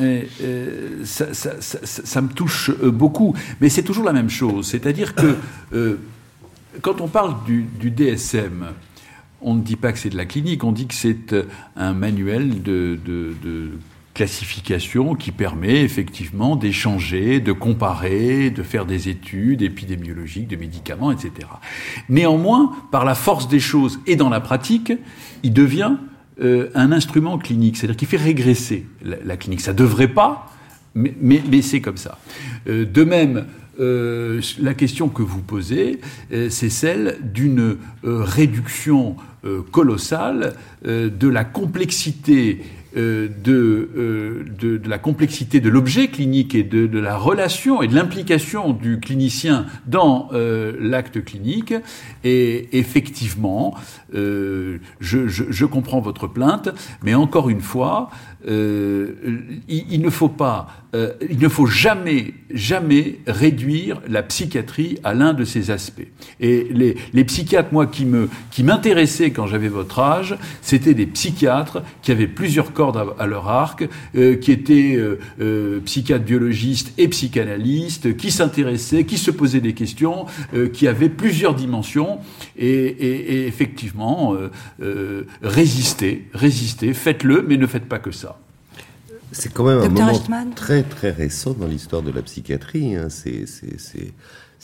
Et, ça, me touche euh, beaucoup, mais c'est toujours la même chose. C'est-à-dire que euh, quand on parle du, DSM, on ne dit pas que c'est de la clinique, on dit que c'est euh, un manuel de, de classification qui permet effectivement d'échanger, de comparer, de faire des études épidémiologiques, de médicaments, etc. Néanmoins, par la force des choses et dans la pratique, il devient euh, un instrument clinique, c'est-à-dire qui fait régresser la, clinique. Ça devrait pas, mais, mais, c'est comme ça. Euh, de même, euh, la question que vous posez, c'est celle d'une réduction colossale de la complexité euh, euh, de, de, la complexité de l'objet clinique et de, de, la relation et de l'implication du clinicien dans euh, l'acte clinique. Et effectivement, je, je, je, comprends votre plainte, mais encore une fois, il, il, ne faut pas, il ne faut jamais, jamais réduire la psychiatrie à l'un de ses aspects. Et les, psychiatres, moi, qui me, qui m'intéressaient quand j'avais votre âge, c'était des psychiatres qui avaient plusieurs corps à, leur arc, euh, qui étaient euh, euh, psychiatres biologistes et psychanalystes, qui s'intéressaient, qui se posaient des questions, qui avaient plusieurs dimensions, et effectivement, résistez, résistez, faites-le, mais ne faites pas que ça. C'est quand même un moment très très récent dans l'histoire de la psychiatrie. Hein. C'est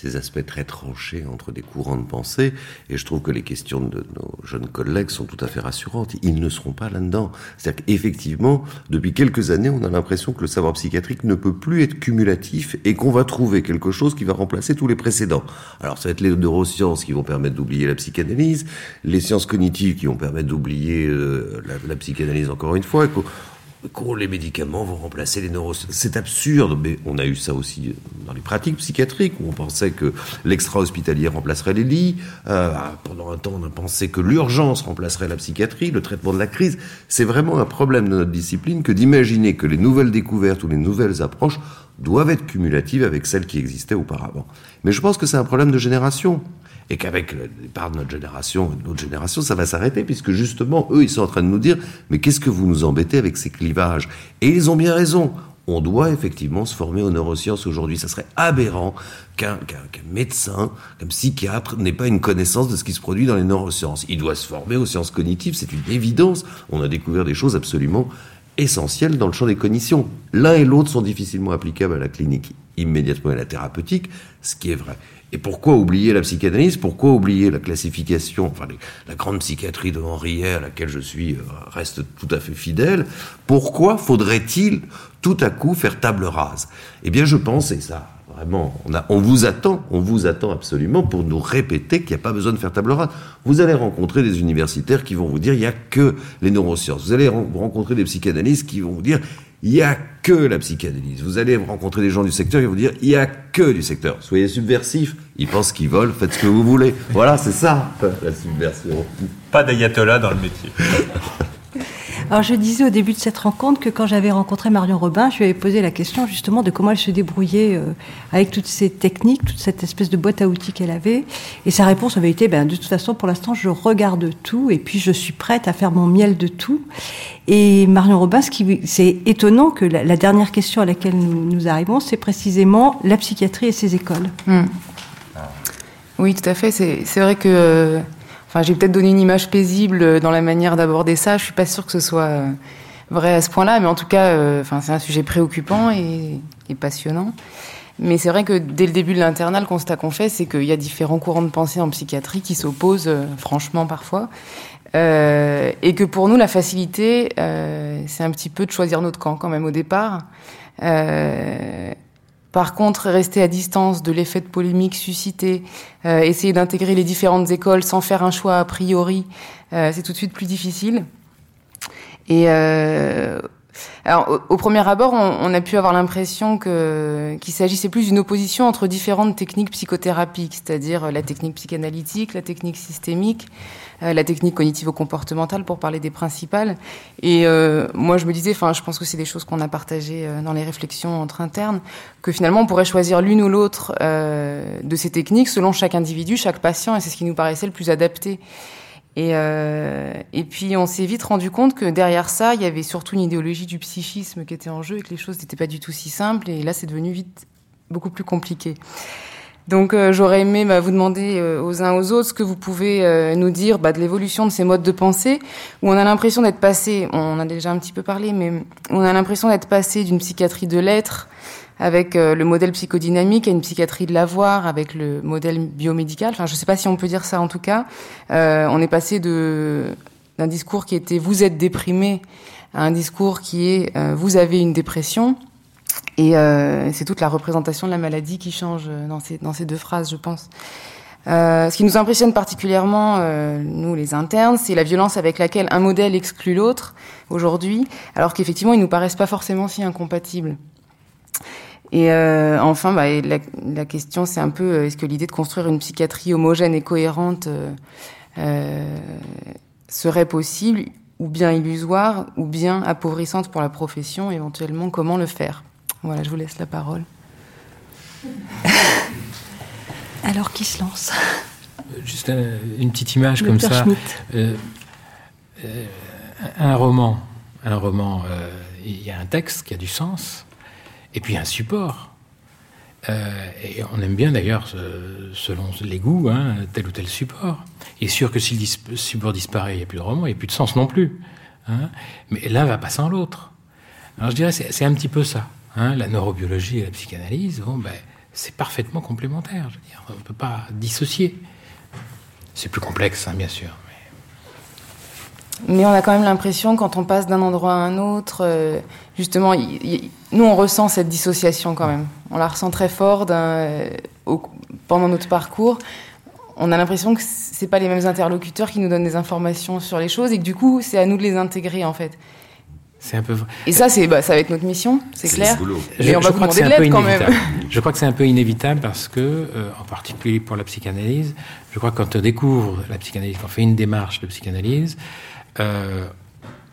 ces aspects très tranchés entre des courants de pensée. Et je trouve que les questions de nos jeunes collègues sont tout à fait rassurantes. Ils ne seront pas là-dedans. C'est-à-dire qu'effectivement, depuis quelques années, on a l'impression que le savoir psychiatrique ne peut plus être cumulatif et qu'on va trouver quelque chose qui va remplacer tous les précédents. Alors ça va être les neurosciences qui vont permettre d'oublier la psychanalyse, les sciences cognitives qui vont permettre d'oublier euh, la, la, psychanalyse encore une fois, les médicaments vont remplacer les neurosciences. C'est absurde, mais on a eu ça aussi dans les pratiques psychiatriques, où on pensait que l'extra-hospitalier remplacerait les lits. Euh, pendant un temps, on a pensé que l'urgence remplacerait la psychiatrie, le traitement de la crise. C'est vraiment un problème de notre discipline que d'imaginer que les nouvelles découvertes ou les nouvelles approches doivent être cumulatives avec celles qui existaient auparavant. Mais je pense que c'est un problème de génération et qu'avec le départ de notre génération notre génération, ça va s'arrêter, puisque justement, eux, ils sont en train de nous dire, mais qu'est-ce que vous nous embêtez avec ces clivages? Et ils ont bien raison. On doit effectivement se former aux neurosciences aujourd'hui. Ça serait aberrant qu'un médecin, qu'un psychiatre n'ait pas une connaissance de ce qui se produit dans les neurosciences. Il doit se former aux sciences cognitives, c'est une évidence. On a découvert des choses absolument essentielles dans le champ des cognitions. L'un et l'autre sont difficilement applicables à la clinique immédiatement et à la thérapeutique, ce qui est vrai. Et pourquoi oublier la psychanalyse? Pourquoi oublier la classification, enfin la grande psychiatrie de Henriet à laquelle je suis euh, reste tout à fait fidèle? Pourquoi faudrait-il tout à coup faire table rase? Eh bien, je pense, et ça, vraiment, on, vous attend, on vous attend absolument pour nous répéter qu'il n'y a pas besoin de faire table rase. Vous allez rencontrer des universitaires qui vont vous dire il n'y a que les neurosciences. Vous allez rencontrer des psychanalystes qui vont vous dire il n'y a que la psychanalyse. Vous allez rencontrer des gens du secteur, ils vont vous dire, il n'y a que du secteur. Soyez subversifs. Ils pensent qu'ils volent, faites ce que vous voulez. Voilà, c'est ça, la subversion. Pas d'ayatollah dans le métier. Alors je disais au début de cette rencontre que quand j'avais rencontré Marion Robin, je lui avais posé la question justement de comment elle se débrouillait euh, avec toutes ces techniques, toute cette espèce de boîte à outils qu'elle avait. Et sa réponse avait été, ben, de toute façon, pour l'instant, je regarde tout et puis je suis prête à faire mon miel de tout. Et Marion Robin, c'est étonnant que la, dernière question à laquelle nous, arrivons, c'est précisément la psychiatrie et ses écoles. Hmm. Oui, tout à fait. C'est vrai que... Euh, Enfin, j'ai peut-être donné une image paisible dans la manière d'aborder ça. Je suis pas sûre que ce soit euh, vrai à ce point-là, mais en tout cas, euh, enfin, c'est un sujet préoccupant et, passionnant. Mais c'est vrai que dès le début de l'internat, le constat qu'on fait, c'est qu'il y a différents courants de pensée en psychiatrie qui s'opposent, euh, franchement, parfois. et que pour nous, la facilité, c'est un petit peu de choisir notre camp quand même au départ. Par contre, rester à distance de l'effet de polémique suscité, euh, essayer d'intégrer les différentes écoles sans faire un choix a priori, euh, c'est tout de suite plus difficile. Et euh, alors, au, premier abord, on, a pu avoir l'impression qu'il s'agissait plus d'une opposition entre différentes techniques psychothérapiques, c'est-à-dire la technique psychanalytique, la technique systémique, la technique cognitivo-comportementale pour parler des principales. Et euh, moi, je me disais, enfin, je pense que c'est des choses qu'on a partagées euh, dans les réflexions entre internes, que finalement, on pourrait choisir l'une ou l'autre de ces techniques selon chaque individu, chaque patient, et c'est ce qui nous paraissait le plus adapté. Et, et puis on s'est vite rendu compte que derrière ça, il y avait surtout une idéologie du psychisme qui était en jeu et que les choses n'étaient pas du tout si simples. Et là, c'est devenu vite beaucoup plus compliqué. Donc euh, j'aurais aimé bah, vous demander euh, aux uns aux autres ce que vous pouvez euh, nous dire bah, de l'évolution de ces modes de pensée, où on a l'impression d'être passé, on en a déjà un petit peu parlé, mais on a l'impression d'être passé d'une psychiatrie de l'être avec le modèle psychodynamique à une psychiatrie de l'avoir avec le modèle biomédical. Enfin, je ne sais pas si on peut dire ça en tout cas. on est passé de d'un discours qui était vous êtes déprimé à un discours qui est vous avez une dépression. Et euh, c'est toute la représentation de la maladie qui change dans ces, dans ces deux phrases, je pense. Euh, ce qui nous impressionne particulièrement, euh, nous les internes, c'est la violence avec laquelle un modèle exclut l'autre aujourd'hui, alors qu'effectivement ils nous paraissent pas forcément si incompatibles. Et euh, enfin, bah, la, la, question c'est un peu euh, est-ce que l'idée de construire une psychiatrie homogène et cohérente euh, serait possible, ou bien illusoire, ou bien appauvrissante pour la profession, éventuellement comment le faire? Voilà, je vous laisse la parole. Alors, qui se lance? Juste une petite image comme ça. Euh, euh, un roman, un roman, euh, il y a un texte qui a du sens, et puis un support. et on aime bien d'ailleurs, selon les goûts, hein, tel ou tel support. Et sûr que si le support disparaît, il n'y a plus de roman, il n'y a plus de sens non plus. Hein. Mais l'un va pas sans l'autre. Alors je dirais, c'est un petit peu ça. Hein, la neurobiologie et la psychanalyse, bon, ben, c'est parfaitement complémentaire. Je on ne peut pas dissocier. C'est plus complexe, hein, bien sûr. Mais... on a quand même l'impression, quand on passe d'un endroit à un autre, euh, justement, nous, on ressent cette dissociation quand même. On la ressent très fort euh, pendant notre parcours. On a l'impression que c'est pas les mêmes interlocuteurs qui nous donnent des informations sur les choses et que du coup, c'est à nous de les intégrer en fait. C'est un peu Et ça, c'est, bah, ça va être notre mission, c'est clair. Et on va de l'aide quand même. je crois que c'est un peu inévitable parce que, euh, en particulier pour la psychanalyse, je crois que quand on découvre la psychanalyse, quand on fait une démarche de psychanalyse, euh,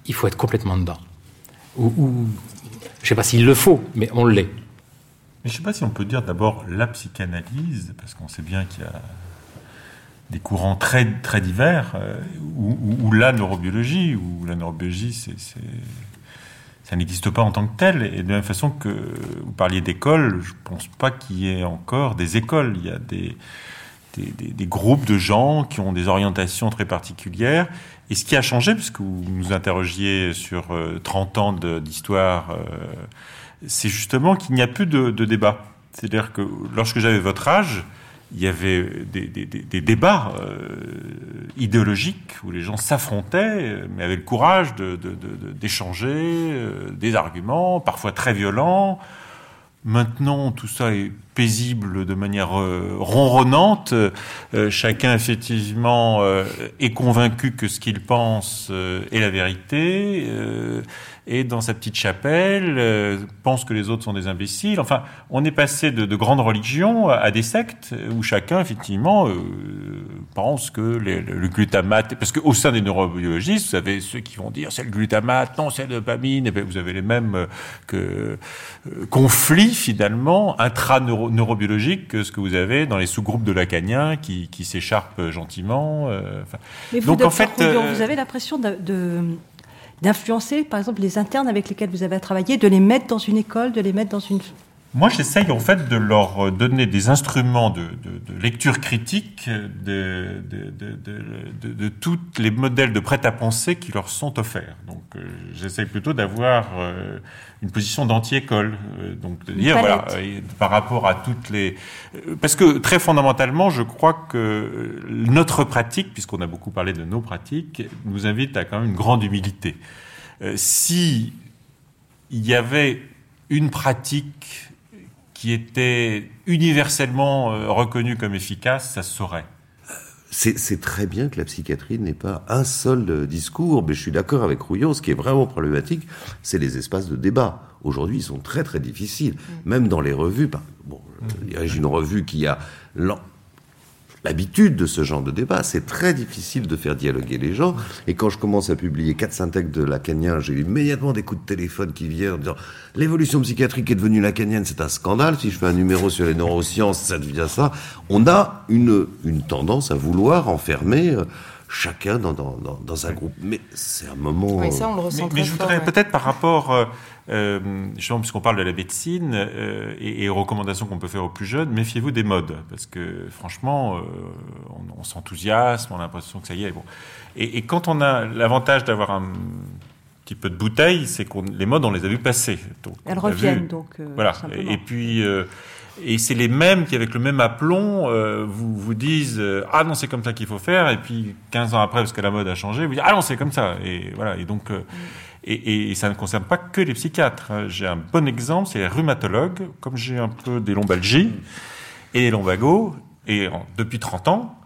il faut être complètement dedans. Ou, ou je ne sais pas s'il le faut, mais on l'est. Mais je ne sais pas si on peut dire d'abord la psychanalyse, parce qu'on sait bien qu'il y a des courants très, très divers, euh, ou, ou, la neurobiologie, ou la neurobiologie, c'est ça n'existe pas en tant que tel. Et de la même façon que vous parliez d'école, je ne pense pas qu'il y ait encore des écoles. Il y a des, groupes de gens qui ont des orientations très particulières. Et ce qui a changé, puisque vous nous interrogiez sur 30 euh, ans d'histoire, euh, c'est justement qu'il n'y a plus de débat. C'est-à-dire que lorsque j'avais votre âge, il y avait des, débats euh, idéologiques où les gens s'affrontaient, mais avaient le courage d'échanger euh, des arguments, parfois très violents. Maintenant, tout ça est paisible de manière ronronnante. chacun effectivement est convaincu que ce qu'il pense est la vérité et dans sa petite chapelle, euh, pense que les autres sont des imbéciles. Enfin, on est passé de, de grandes religions à des sectes où chacun, effectivement, euh, pense que le glutamate... Parce qu'au sein des neurobiologistes, vous avez ceux qui vont dire c'est le glutamate, non, c'est la dopamine. Et vous avez les mêmes euh, conflits, finalement, intra-neurobiologiques que ce que vous avez dans les sous-groupes de lacaniens qui, qui s'écharpent gentiment. Mais vous, donc, en fait, vous avez l'impression de, de d'influencer, par exemple, les internes avec lesquels vous avez travaillé, de les mettre dans une école, de les mettre dans une moi, j'essaye en fait de leur donner des instruments de, de, de lecture critique de, de, tous les modèles de prêt-à-penser qui leur sont offerts. Donc, euh, j'essaye plutôt d'avoir euh, une position d'anti-école. Euh, donc, de dire, voilà, par rapport à toutes les... Parce que très fondamentalement, je crois que notre pratique, puisqu'on a beaucoup parlé de nos pratiques, nous invite à quand même une grande humilité. si il y avait une pratique qui était universellement euh, reconnu comme efficace, ça se saurait. C'est très bien que la psychiatrie n'ait pas un seul euh, discours, mais je suis d'accord avec Rouillon, ce qui est vraiment problématique, c'est les espaces de débat. Aujourd'hui, ils sont très très difficiles, mm. même dans les revues. Bon, je dirige une revue qui a l'habitude de ce genre de débat. C'est très difficile de faire dialoguer les gens. Et quand je commence à publier quatre synthèques de lacanien, j'ai immédiatement des coups de téléphone qui viennent en disant l'évolution psychiatrique est devenue lacanienne, c'est un scandale. Si je fais un numéro sur les neurosciences, ça devient ça. On a une, une tendance à vouloir enfermer euh, chacun dans, dans, dans, un groupe. Mais c'est un moment. Oui, ça, on le ressent mais, je voudrais peut-être par rapport. Euh, euh, justement, puisqu'on parle de la médecine euh, et, et, aux recommandations qu'on peut faire aux plus jeunes, méfiez-vous des modes, parce que franchement, euh, on, on s'enthousiasme, on a l'impression que ça y est. Bon. Et, et quand on a l'avantage d'avoir un petit peu de bouteille, c'est qu'on les modes, on les a vus passer. Donc, Elles reviennent, donc. Voilà. Et, et puis. Et c'est les mêmes qui, avec le même aplomb, euh, vous, vous disent Ah non, c'est comme ça qu'il faut faire. Et puis, 15 ans après, parce que la mode a changé, vous dites Ah non, c'est comme ça. Et voilà. Et donc, mm. Et, ça ne concerne pas que les psychiatres. Hein. J'ai un bon exemple, c'est les rhumatologues. Comme j'ai un peu des lombalgies et des lombagos, et depuis 30 ans,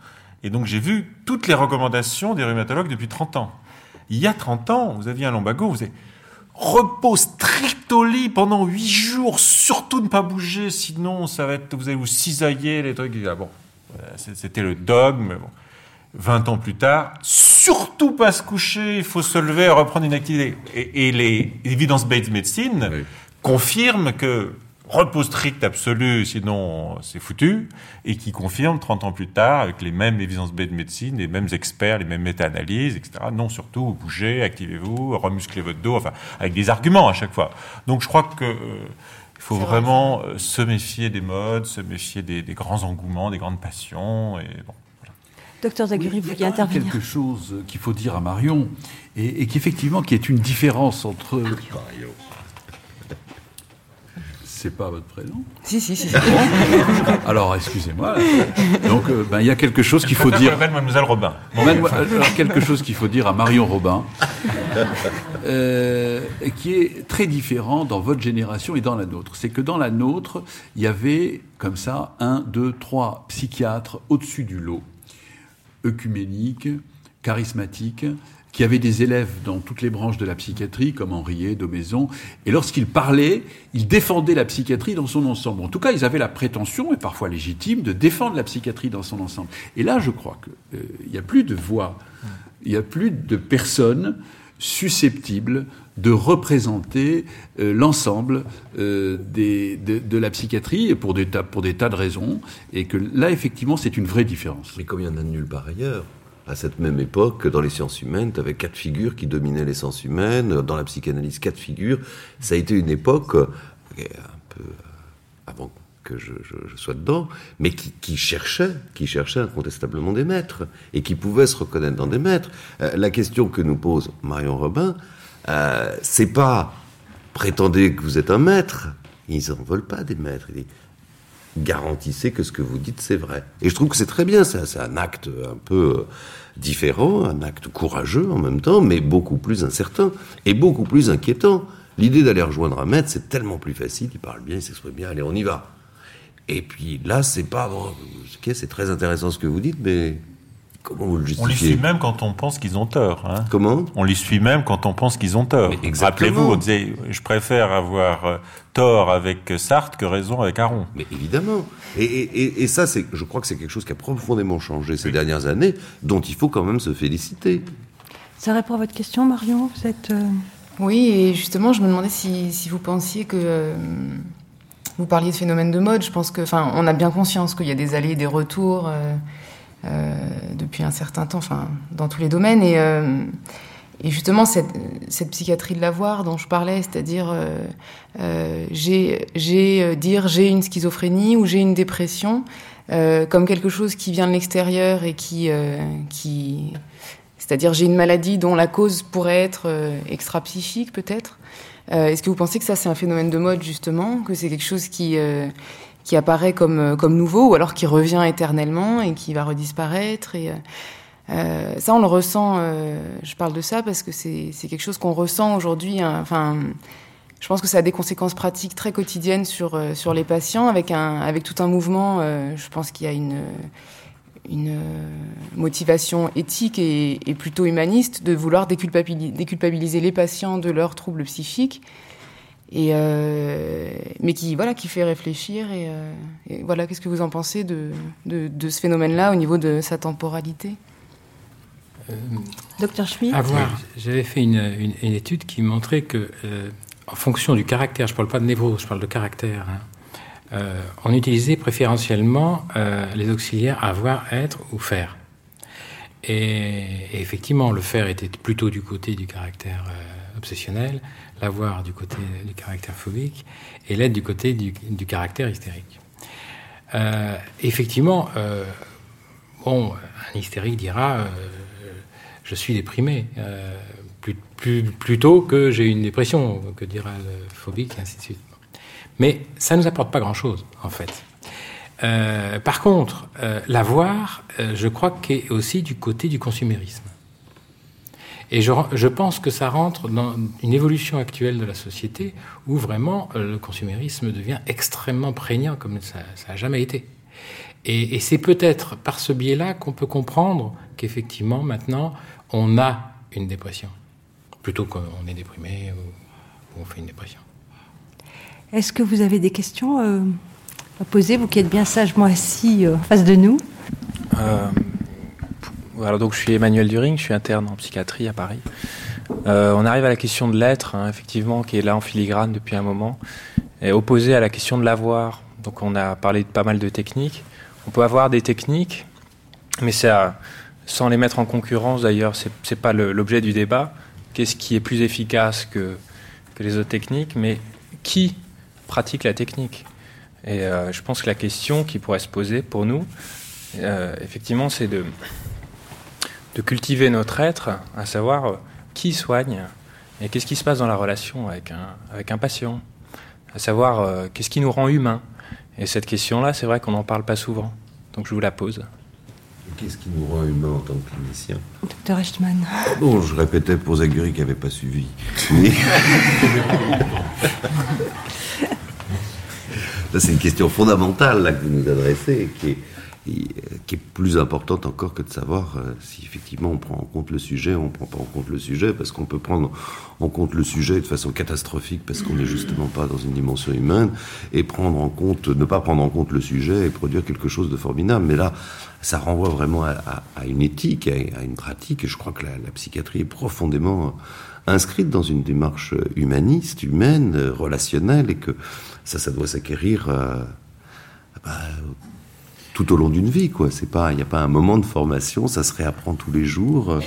et donc j'ai vu toutes les recommandations des rhumatologues depuis 30 ans. Il y a 30 ans, vous aviez un lombago, vous avez repos strict au lit pendant 8 jours, surtout ne pas bouger, sinon ça va être, vous allez vous cisailler, les trucs. Ah bon, c'était le dogme. 20 ans plus tard, surtout pas se coucher, il faut se lever et reprendre une activité. Et, et les evidence-based medicine confirment que repos strict absolu, sinon c'est foutu, et qui confirme 30 ans plus tard, avec les mêmes evidence-based medicine, les mêmes experts, les mêmes méta-analyses, etc. Non, surtout, bougez, activez-vous, remusclez votre dos, enfin, avec des arguments à chaque fois. Donc je crois que... Euh, il faut vraiment euh, se méfier des modes, se méfier des, des, grands engouements, des grandes passions. Et bon, Docteur Zaguri, vous vouliez intervenir. quelque chose qu'il faut dire à Marion, et, et qui effectivement qui est une différence entre. Mario. C'est pas votre prénom Si, si, si. alors, excusez-moi. Donc, euh, ben, il y a quelque chose qu'il faut dire. Mademoiselle Robin. alors, quelque chose qu'il faut dire à Marion Robin, euh, qui est très différent dans votre génération et dans la nôtre. C'est que dans la nôtre, il y avait comme ça un, deux, trois psychiatres au-dessus du lot œcuménique, charismatique, qui avait des élèves dans toutes les branches de la psychiatrie, comme Henriet, Domaison, et lorsqu'il parlait, il défendait la psychiatrie dans son ensemble. En tout cas, ils avaient la prétention, et parfois légitime, de défendre la psychiatrie dans son ensemble. Et là, je crois qu'il euh, n'y a plus de voix, il n'y a plus de personnes susceptibles de représenter euh, l'ensemble euh, de, la psychiatrie pour des, tas, de raisons, et que là, effectivement, c'est une vraie différence. Mais comme il y a nulle part ailleurs, à cette même époque, dans les sciences humaines, tu avais quatre figures qui dominaient les sciences humaines, dans la psychanalyse, quatre figures. Ça a été une époque, euh, un peu avant que je, sois dedans, mais qui, cherchait, qui cherchait incontestablement des maîtres, et qui pouvait se reconnaître dans des maîtres. Euh, la question que nous pose Marion Robin, euh, c'est pas prétendez que vous êtes un maître. Ils n'en veulent pas des maîtres. Garantissez que ce que vous dites c'est vrai. Et je trouve que c'est très bien. C'est un acte un peu euh, différent, un acte courageux en même temps, mais beaucoup plus incertain et beaucoup plus inquiétant. L'idée d'aller rejoindre un maître, c'est tellement plus facile. Il parle bien, il s'exprime bien. Allez, on y va. Et puis là, c'est pas. Bon, ok, c'est très intéressant ce que vous dites, mais comment vous le justifiez On les suit même quand on pense qu'ils ont tort. Hein. Comment? On les suit même quand on pense qu'ils ont tort. Mais exactement. Rappelez-vous, on disait je préfère avoir euh, tort avec Sartre que raison avec Aron. Mais évidemment. Et, et- et ça, c'est, je crois que c'est quelque chose qui a profondément changé ces dernières années, dont il faut quand même se féliciter. Ça répond à votre question, Marion? Vous êtes. euh, Oui, et justement, je me demandais si, si vous pensiez que euh, vous parliez de phénomène de mode. Je pense que, on a bien conscience qu'il y a des allées et des retours euh, euh, depuis un certain temps, enfin, dans tous les domaines. Et, euh, justement, cette, psychiatrie de l'avoir dont je parlais, c'est-à-dire, j'ai, dire j'ai une schizophrénie ou j'ai une dépression, comme quelque chose qui vient de l'extérieur et qui, c'est-à-dire j'ai une maladie dont la cause pourrait être extra-psychique peut-être. Euh, Est-ce que vous pensez que ça c'est un phénomène de mode justement, que c'est quelque chose qui euh, qui apparaît comme euh, comme nouveau ou alors qui revient éternellement et qui va redisparaître et euh, ça on le ressent. euh, je parle de ça parce que c'est quelque chose qu'on ressent aujourd'hui. hein, Enfin. je pense que ça a des conséquences pratiques très quotidiennes sur, euh, sur les patients, avec, un, avec tout un mouvement. je pense qu'il y a une, une euh, motivation éthique et, et plutôt humaniste de vouloir déculpabili- déculpabiliser les patients de leurs troubles psychiques, et, euh, mais qui, voilà, qui fait réfléchir. Et, euh, et voilà, qu'est-ce que vous en pensez de, de, de ce phénomène-là au niveau de sa temporalité? Docteur Schmitt Avoir, j'avais fait une, une- une étude qui montrait que, euh, en fonction du caractère, je ne parle pas de névrose, je parle de caractère, hein, euh, on utilisait préférentiellement euh, les auxiliaires avoir, être ou faire. Et, effectivement, le faire était plutôt du côté du caractère euh, obsessionnel, l'avoir du côté du caractère phobique, et l'être du côté du, caractère hystérique. Effectivement, bon, un hystérique dira je suis déprimé, plus, plus- plutôt que j'ai une dépression, que dira le phobique, et ainsi de suite. Mais ça ne nous apporte pas grand-chose, en fait. Euh, par contre, euh, l'avoir, euh, je crois qu'est aussi du côté du consumérisme. Et je, je pense que ça rentre dans une évolution actuelle de la société où vraiment euh, le consumérisme devient extrêmement prégnant comme ça n'a jamais été. Et, c'est peut-être par ce biais-là qu'on peut comprendre qu'effectivement maintenant on a une dépression plutôt qu'on est déprimé ou on fait une dépression. Est-ce que vous avez des questions euh, à poser, vous qui êtes bien sagement assis euh, en face de nous Euh, alors donc je suis Emmanuel During, je suis interne en psychiatrie à Paris. On arrive à la question de l'être, hein, effectivement, qui est là en filigrane depuis un moment, et opposée à la question de l'avoir. Donc on a parlé de pas mal de techniques. On peut avoir des techniques, mais ça, sans les mettre en concurrence d'ailleurs, c'est c'est pas l'objet du débat. Qu'est-ce qui est plus efficace que, que les autres techniques, mais qui pratique la technique Et euh, je pense que la question qui pourrait se poser pour nous, euh, effectivement, c'est de, cultiver notre être, à savoir euh, qui soigne et qu'est-ce qui se passe dans la relation avec un, patient, à savoir qu'est-ce qui nous rend humains. Et cette question-là, c'est vrai qu'on n'en parle pas souvent. Donc je vous la pose. Qu'est-ce qui nous rend humains en tant que clinicien Docteur Echtman. Bon, je répétais pour Zaguri qui n'avait pas suivi. Mais- Là, c'est une question fondamentale là, que vous nous adressez, qui est, euh, qui est plus importante encore que de savoir euh, si effectivement on prend en compte le sujet ou on ne prend pas en compte le sujet, parce qu'on peut prendre en compte le sujet de façon catastrophique parce qu'on n'est justement pas dans une dimension humaine, et prendre en compte, ne pas prendre en compte le sujet et produire quelque chose de formidable. Mais là, ça renvoie vraiment à, une éthique, à, une pratique, et je crois que la, psychiatrie est profondément inscrite dans une démarche humaniste, humaine, euh, relationnelle, et que ça, ça doit s'acquérir bah, tout au long d'une vie, quoi. C'est pas, il n'y a pas un moment de formation, ça se réapprend tous les jours.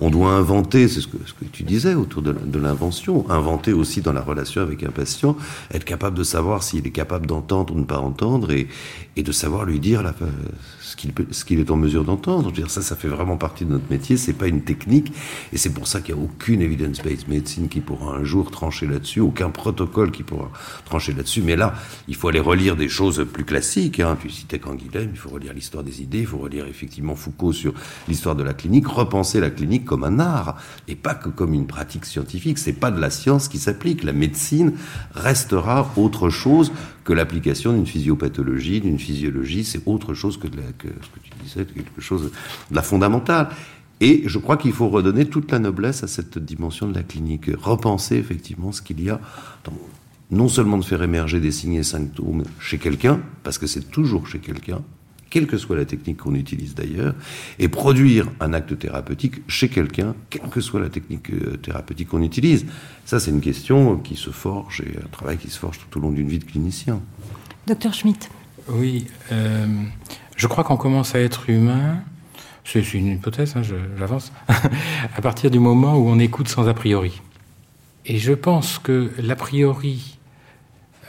On doit inventer, c'est ce que, ce que tu disais autour de, l'invention, inventer aussi dans la relation avec un patient, être capable de savoir s'il est capable d'entendre ou ne pas entendre, et, et de savoir lui dire la, euh, ce qu'il qu'il est en mesure d'entendre. Je veux dire, ça, ça fait vraiment partie de notre métier. C'est pas une technique, et c'est pour ça qu'il n'y a aucune evidence-based medicine qui pourra un jour trancher là-dessus, aucun protocole qui pourra trancher là-dessus. Mais là, il faut aller relire des choses plus classiques. Hein. Tu citais Canguilhem, il faut relire l'histoire des idées, il faut relire effectivement Foucault sur l'histoire de la clinique, repenser la clinique comme un art et pas que comme une pratique scientifique. C'est pas de la science qui s'applique. La médecine restera autre chose que l'application d'une physiopathologie, d'une physiologie. C'est autre chose que, que ce que tu disais, quelque chose de la fondamentale. Et je crois qu'il faut redonner toute la noblesse à cette dimension de la clinique. Repenser effectivement ce qu'il y a non seulement de faire émerger des signes et symptômes chez quelqu'un, parce que c'est toujours chez quelqu'un, quelle que soit la technique qu'on utilise d'ailleurs, et produire un acte thérapeutique chez quelqu'un, quelle que soit la technique euh, thérapeutique qu'on utilise. Ça, c'est une question qui se forge et un travail qui se forge tout au long d'une vie de clinicien. Docteur Schmitt. Oui, euh, je crois qu'on commence à être humain. C'est une hypothèse, hein, j'avance. à partir du moment où on écoute sans a priori. Et je pense que l'a priori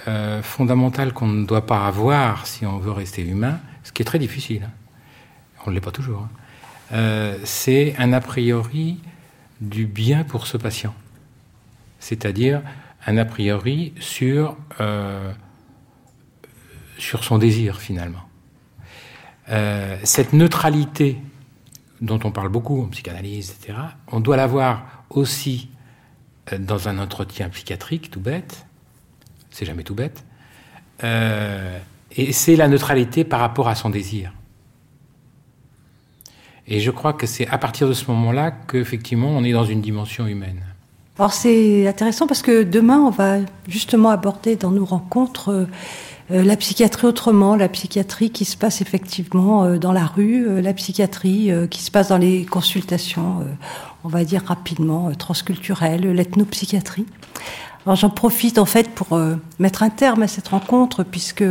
euh, fondamental qu'on ne doit pas avoir si on veut rester humain, ce qui est très difficile, hein. on ne l'est pas toujours, hein. euh, c'est un a priori du bien pour ce patient. C'est-à-dire un a priori sur, euh, son désir finalement. cette neutralité dont on parle beaucoup en psychanalyse, etc., on doit l'avoir aussi dans un entretien psychiatrique, tout bête, c'est jamais tout bête, euh, et c'est la neutralité par rapport à son désir. Et je crois que c'est à partir de ce moment-là qu'effectivement on est dans une dimension humaine. Alors c'est intéressant parce que demain on va justement aborder dans nos rencontres euh, la psychiatrie autrement, la psychiatrie qui se passe effectivement euh, dans la rue, la psychiatrie qui se passe dans les consultations on va dire rapidement, euh, transculturelle, l'ethnopsychiatrie. Alors j'en profite en fait pour euh, mettre un terme à cette rencontre puisque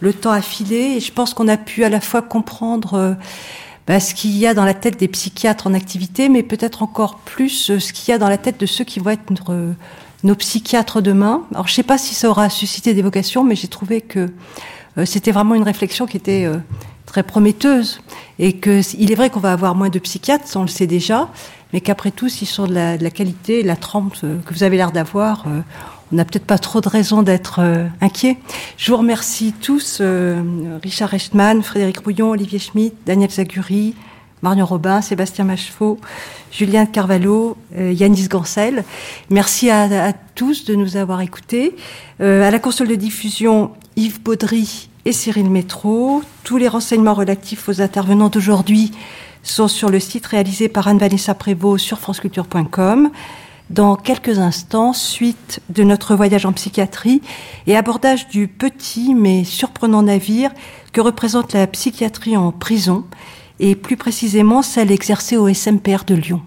le temps a filé et je pense qu'on a pu à la fois comprendre euh, bah, ce qu'il y a dans la tête des psychiatres en activité, mais peut-être encore plus ce qu'il y a dans la tête de ceux qui vont être nos psychiatres demain. Alors je ne sais pas si ça aura suscité des vocations, mais j'ai trouvé que c'était vraiment une réflexion qui était très prometteuse et que il est vrai qu'on va avoir moins de psychiatres, on le sait déjà, mais qu'après tout, s'ils sont de la, qualité, la trempe euh, que vous avez l'air d'avoir, euh, on n'a peut-être pas trop de raison d'être euh. Je vous remercie tous, Richard Rechtman, Frédéric Rouillon, Olivier Schmitt, Daniel Zaguri, Marion Robin, Sébastien Macheveau, Julien Carvalho, Yanis Gancel. Merci à, à, tous de nous avoir écoutés. à la console de diffusion, Yves Baudry et Cyril Métro. Tous les renseignements relatifs aux intervenants d'aujourd'hui sont sur le site réalisé par Anne-Vanessa Prévost sur franceculture.com. Dans quelques instants, suite de notre voyage en psychiatrie et abordage du petit mais surprenant navire que représente la psychiatrie en prison et plus précisément celle exercée au SMPR de Lyon.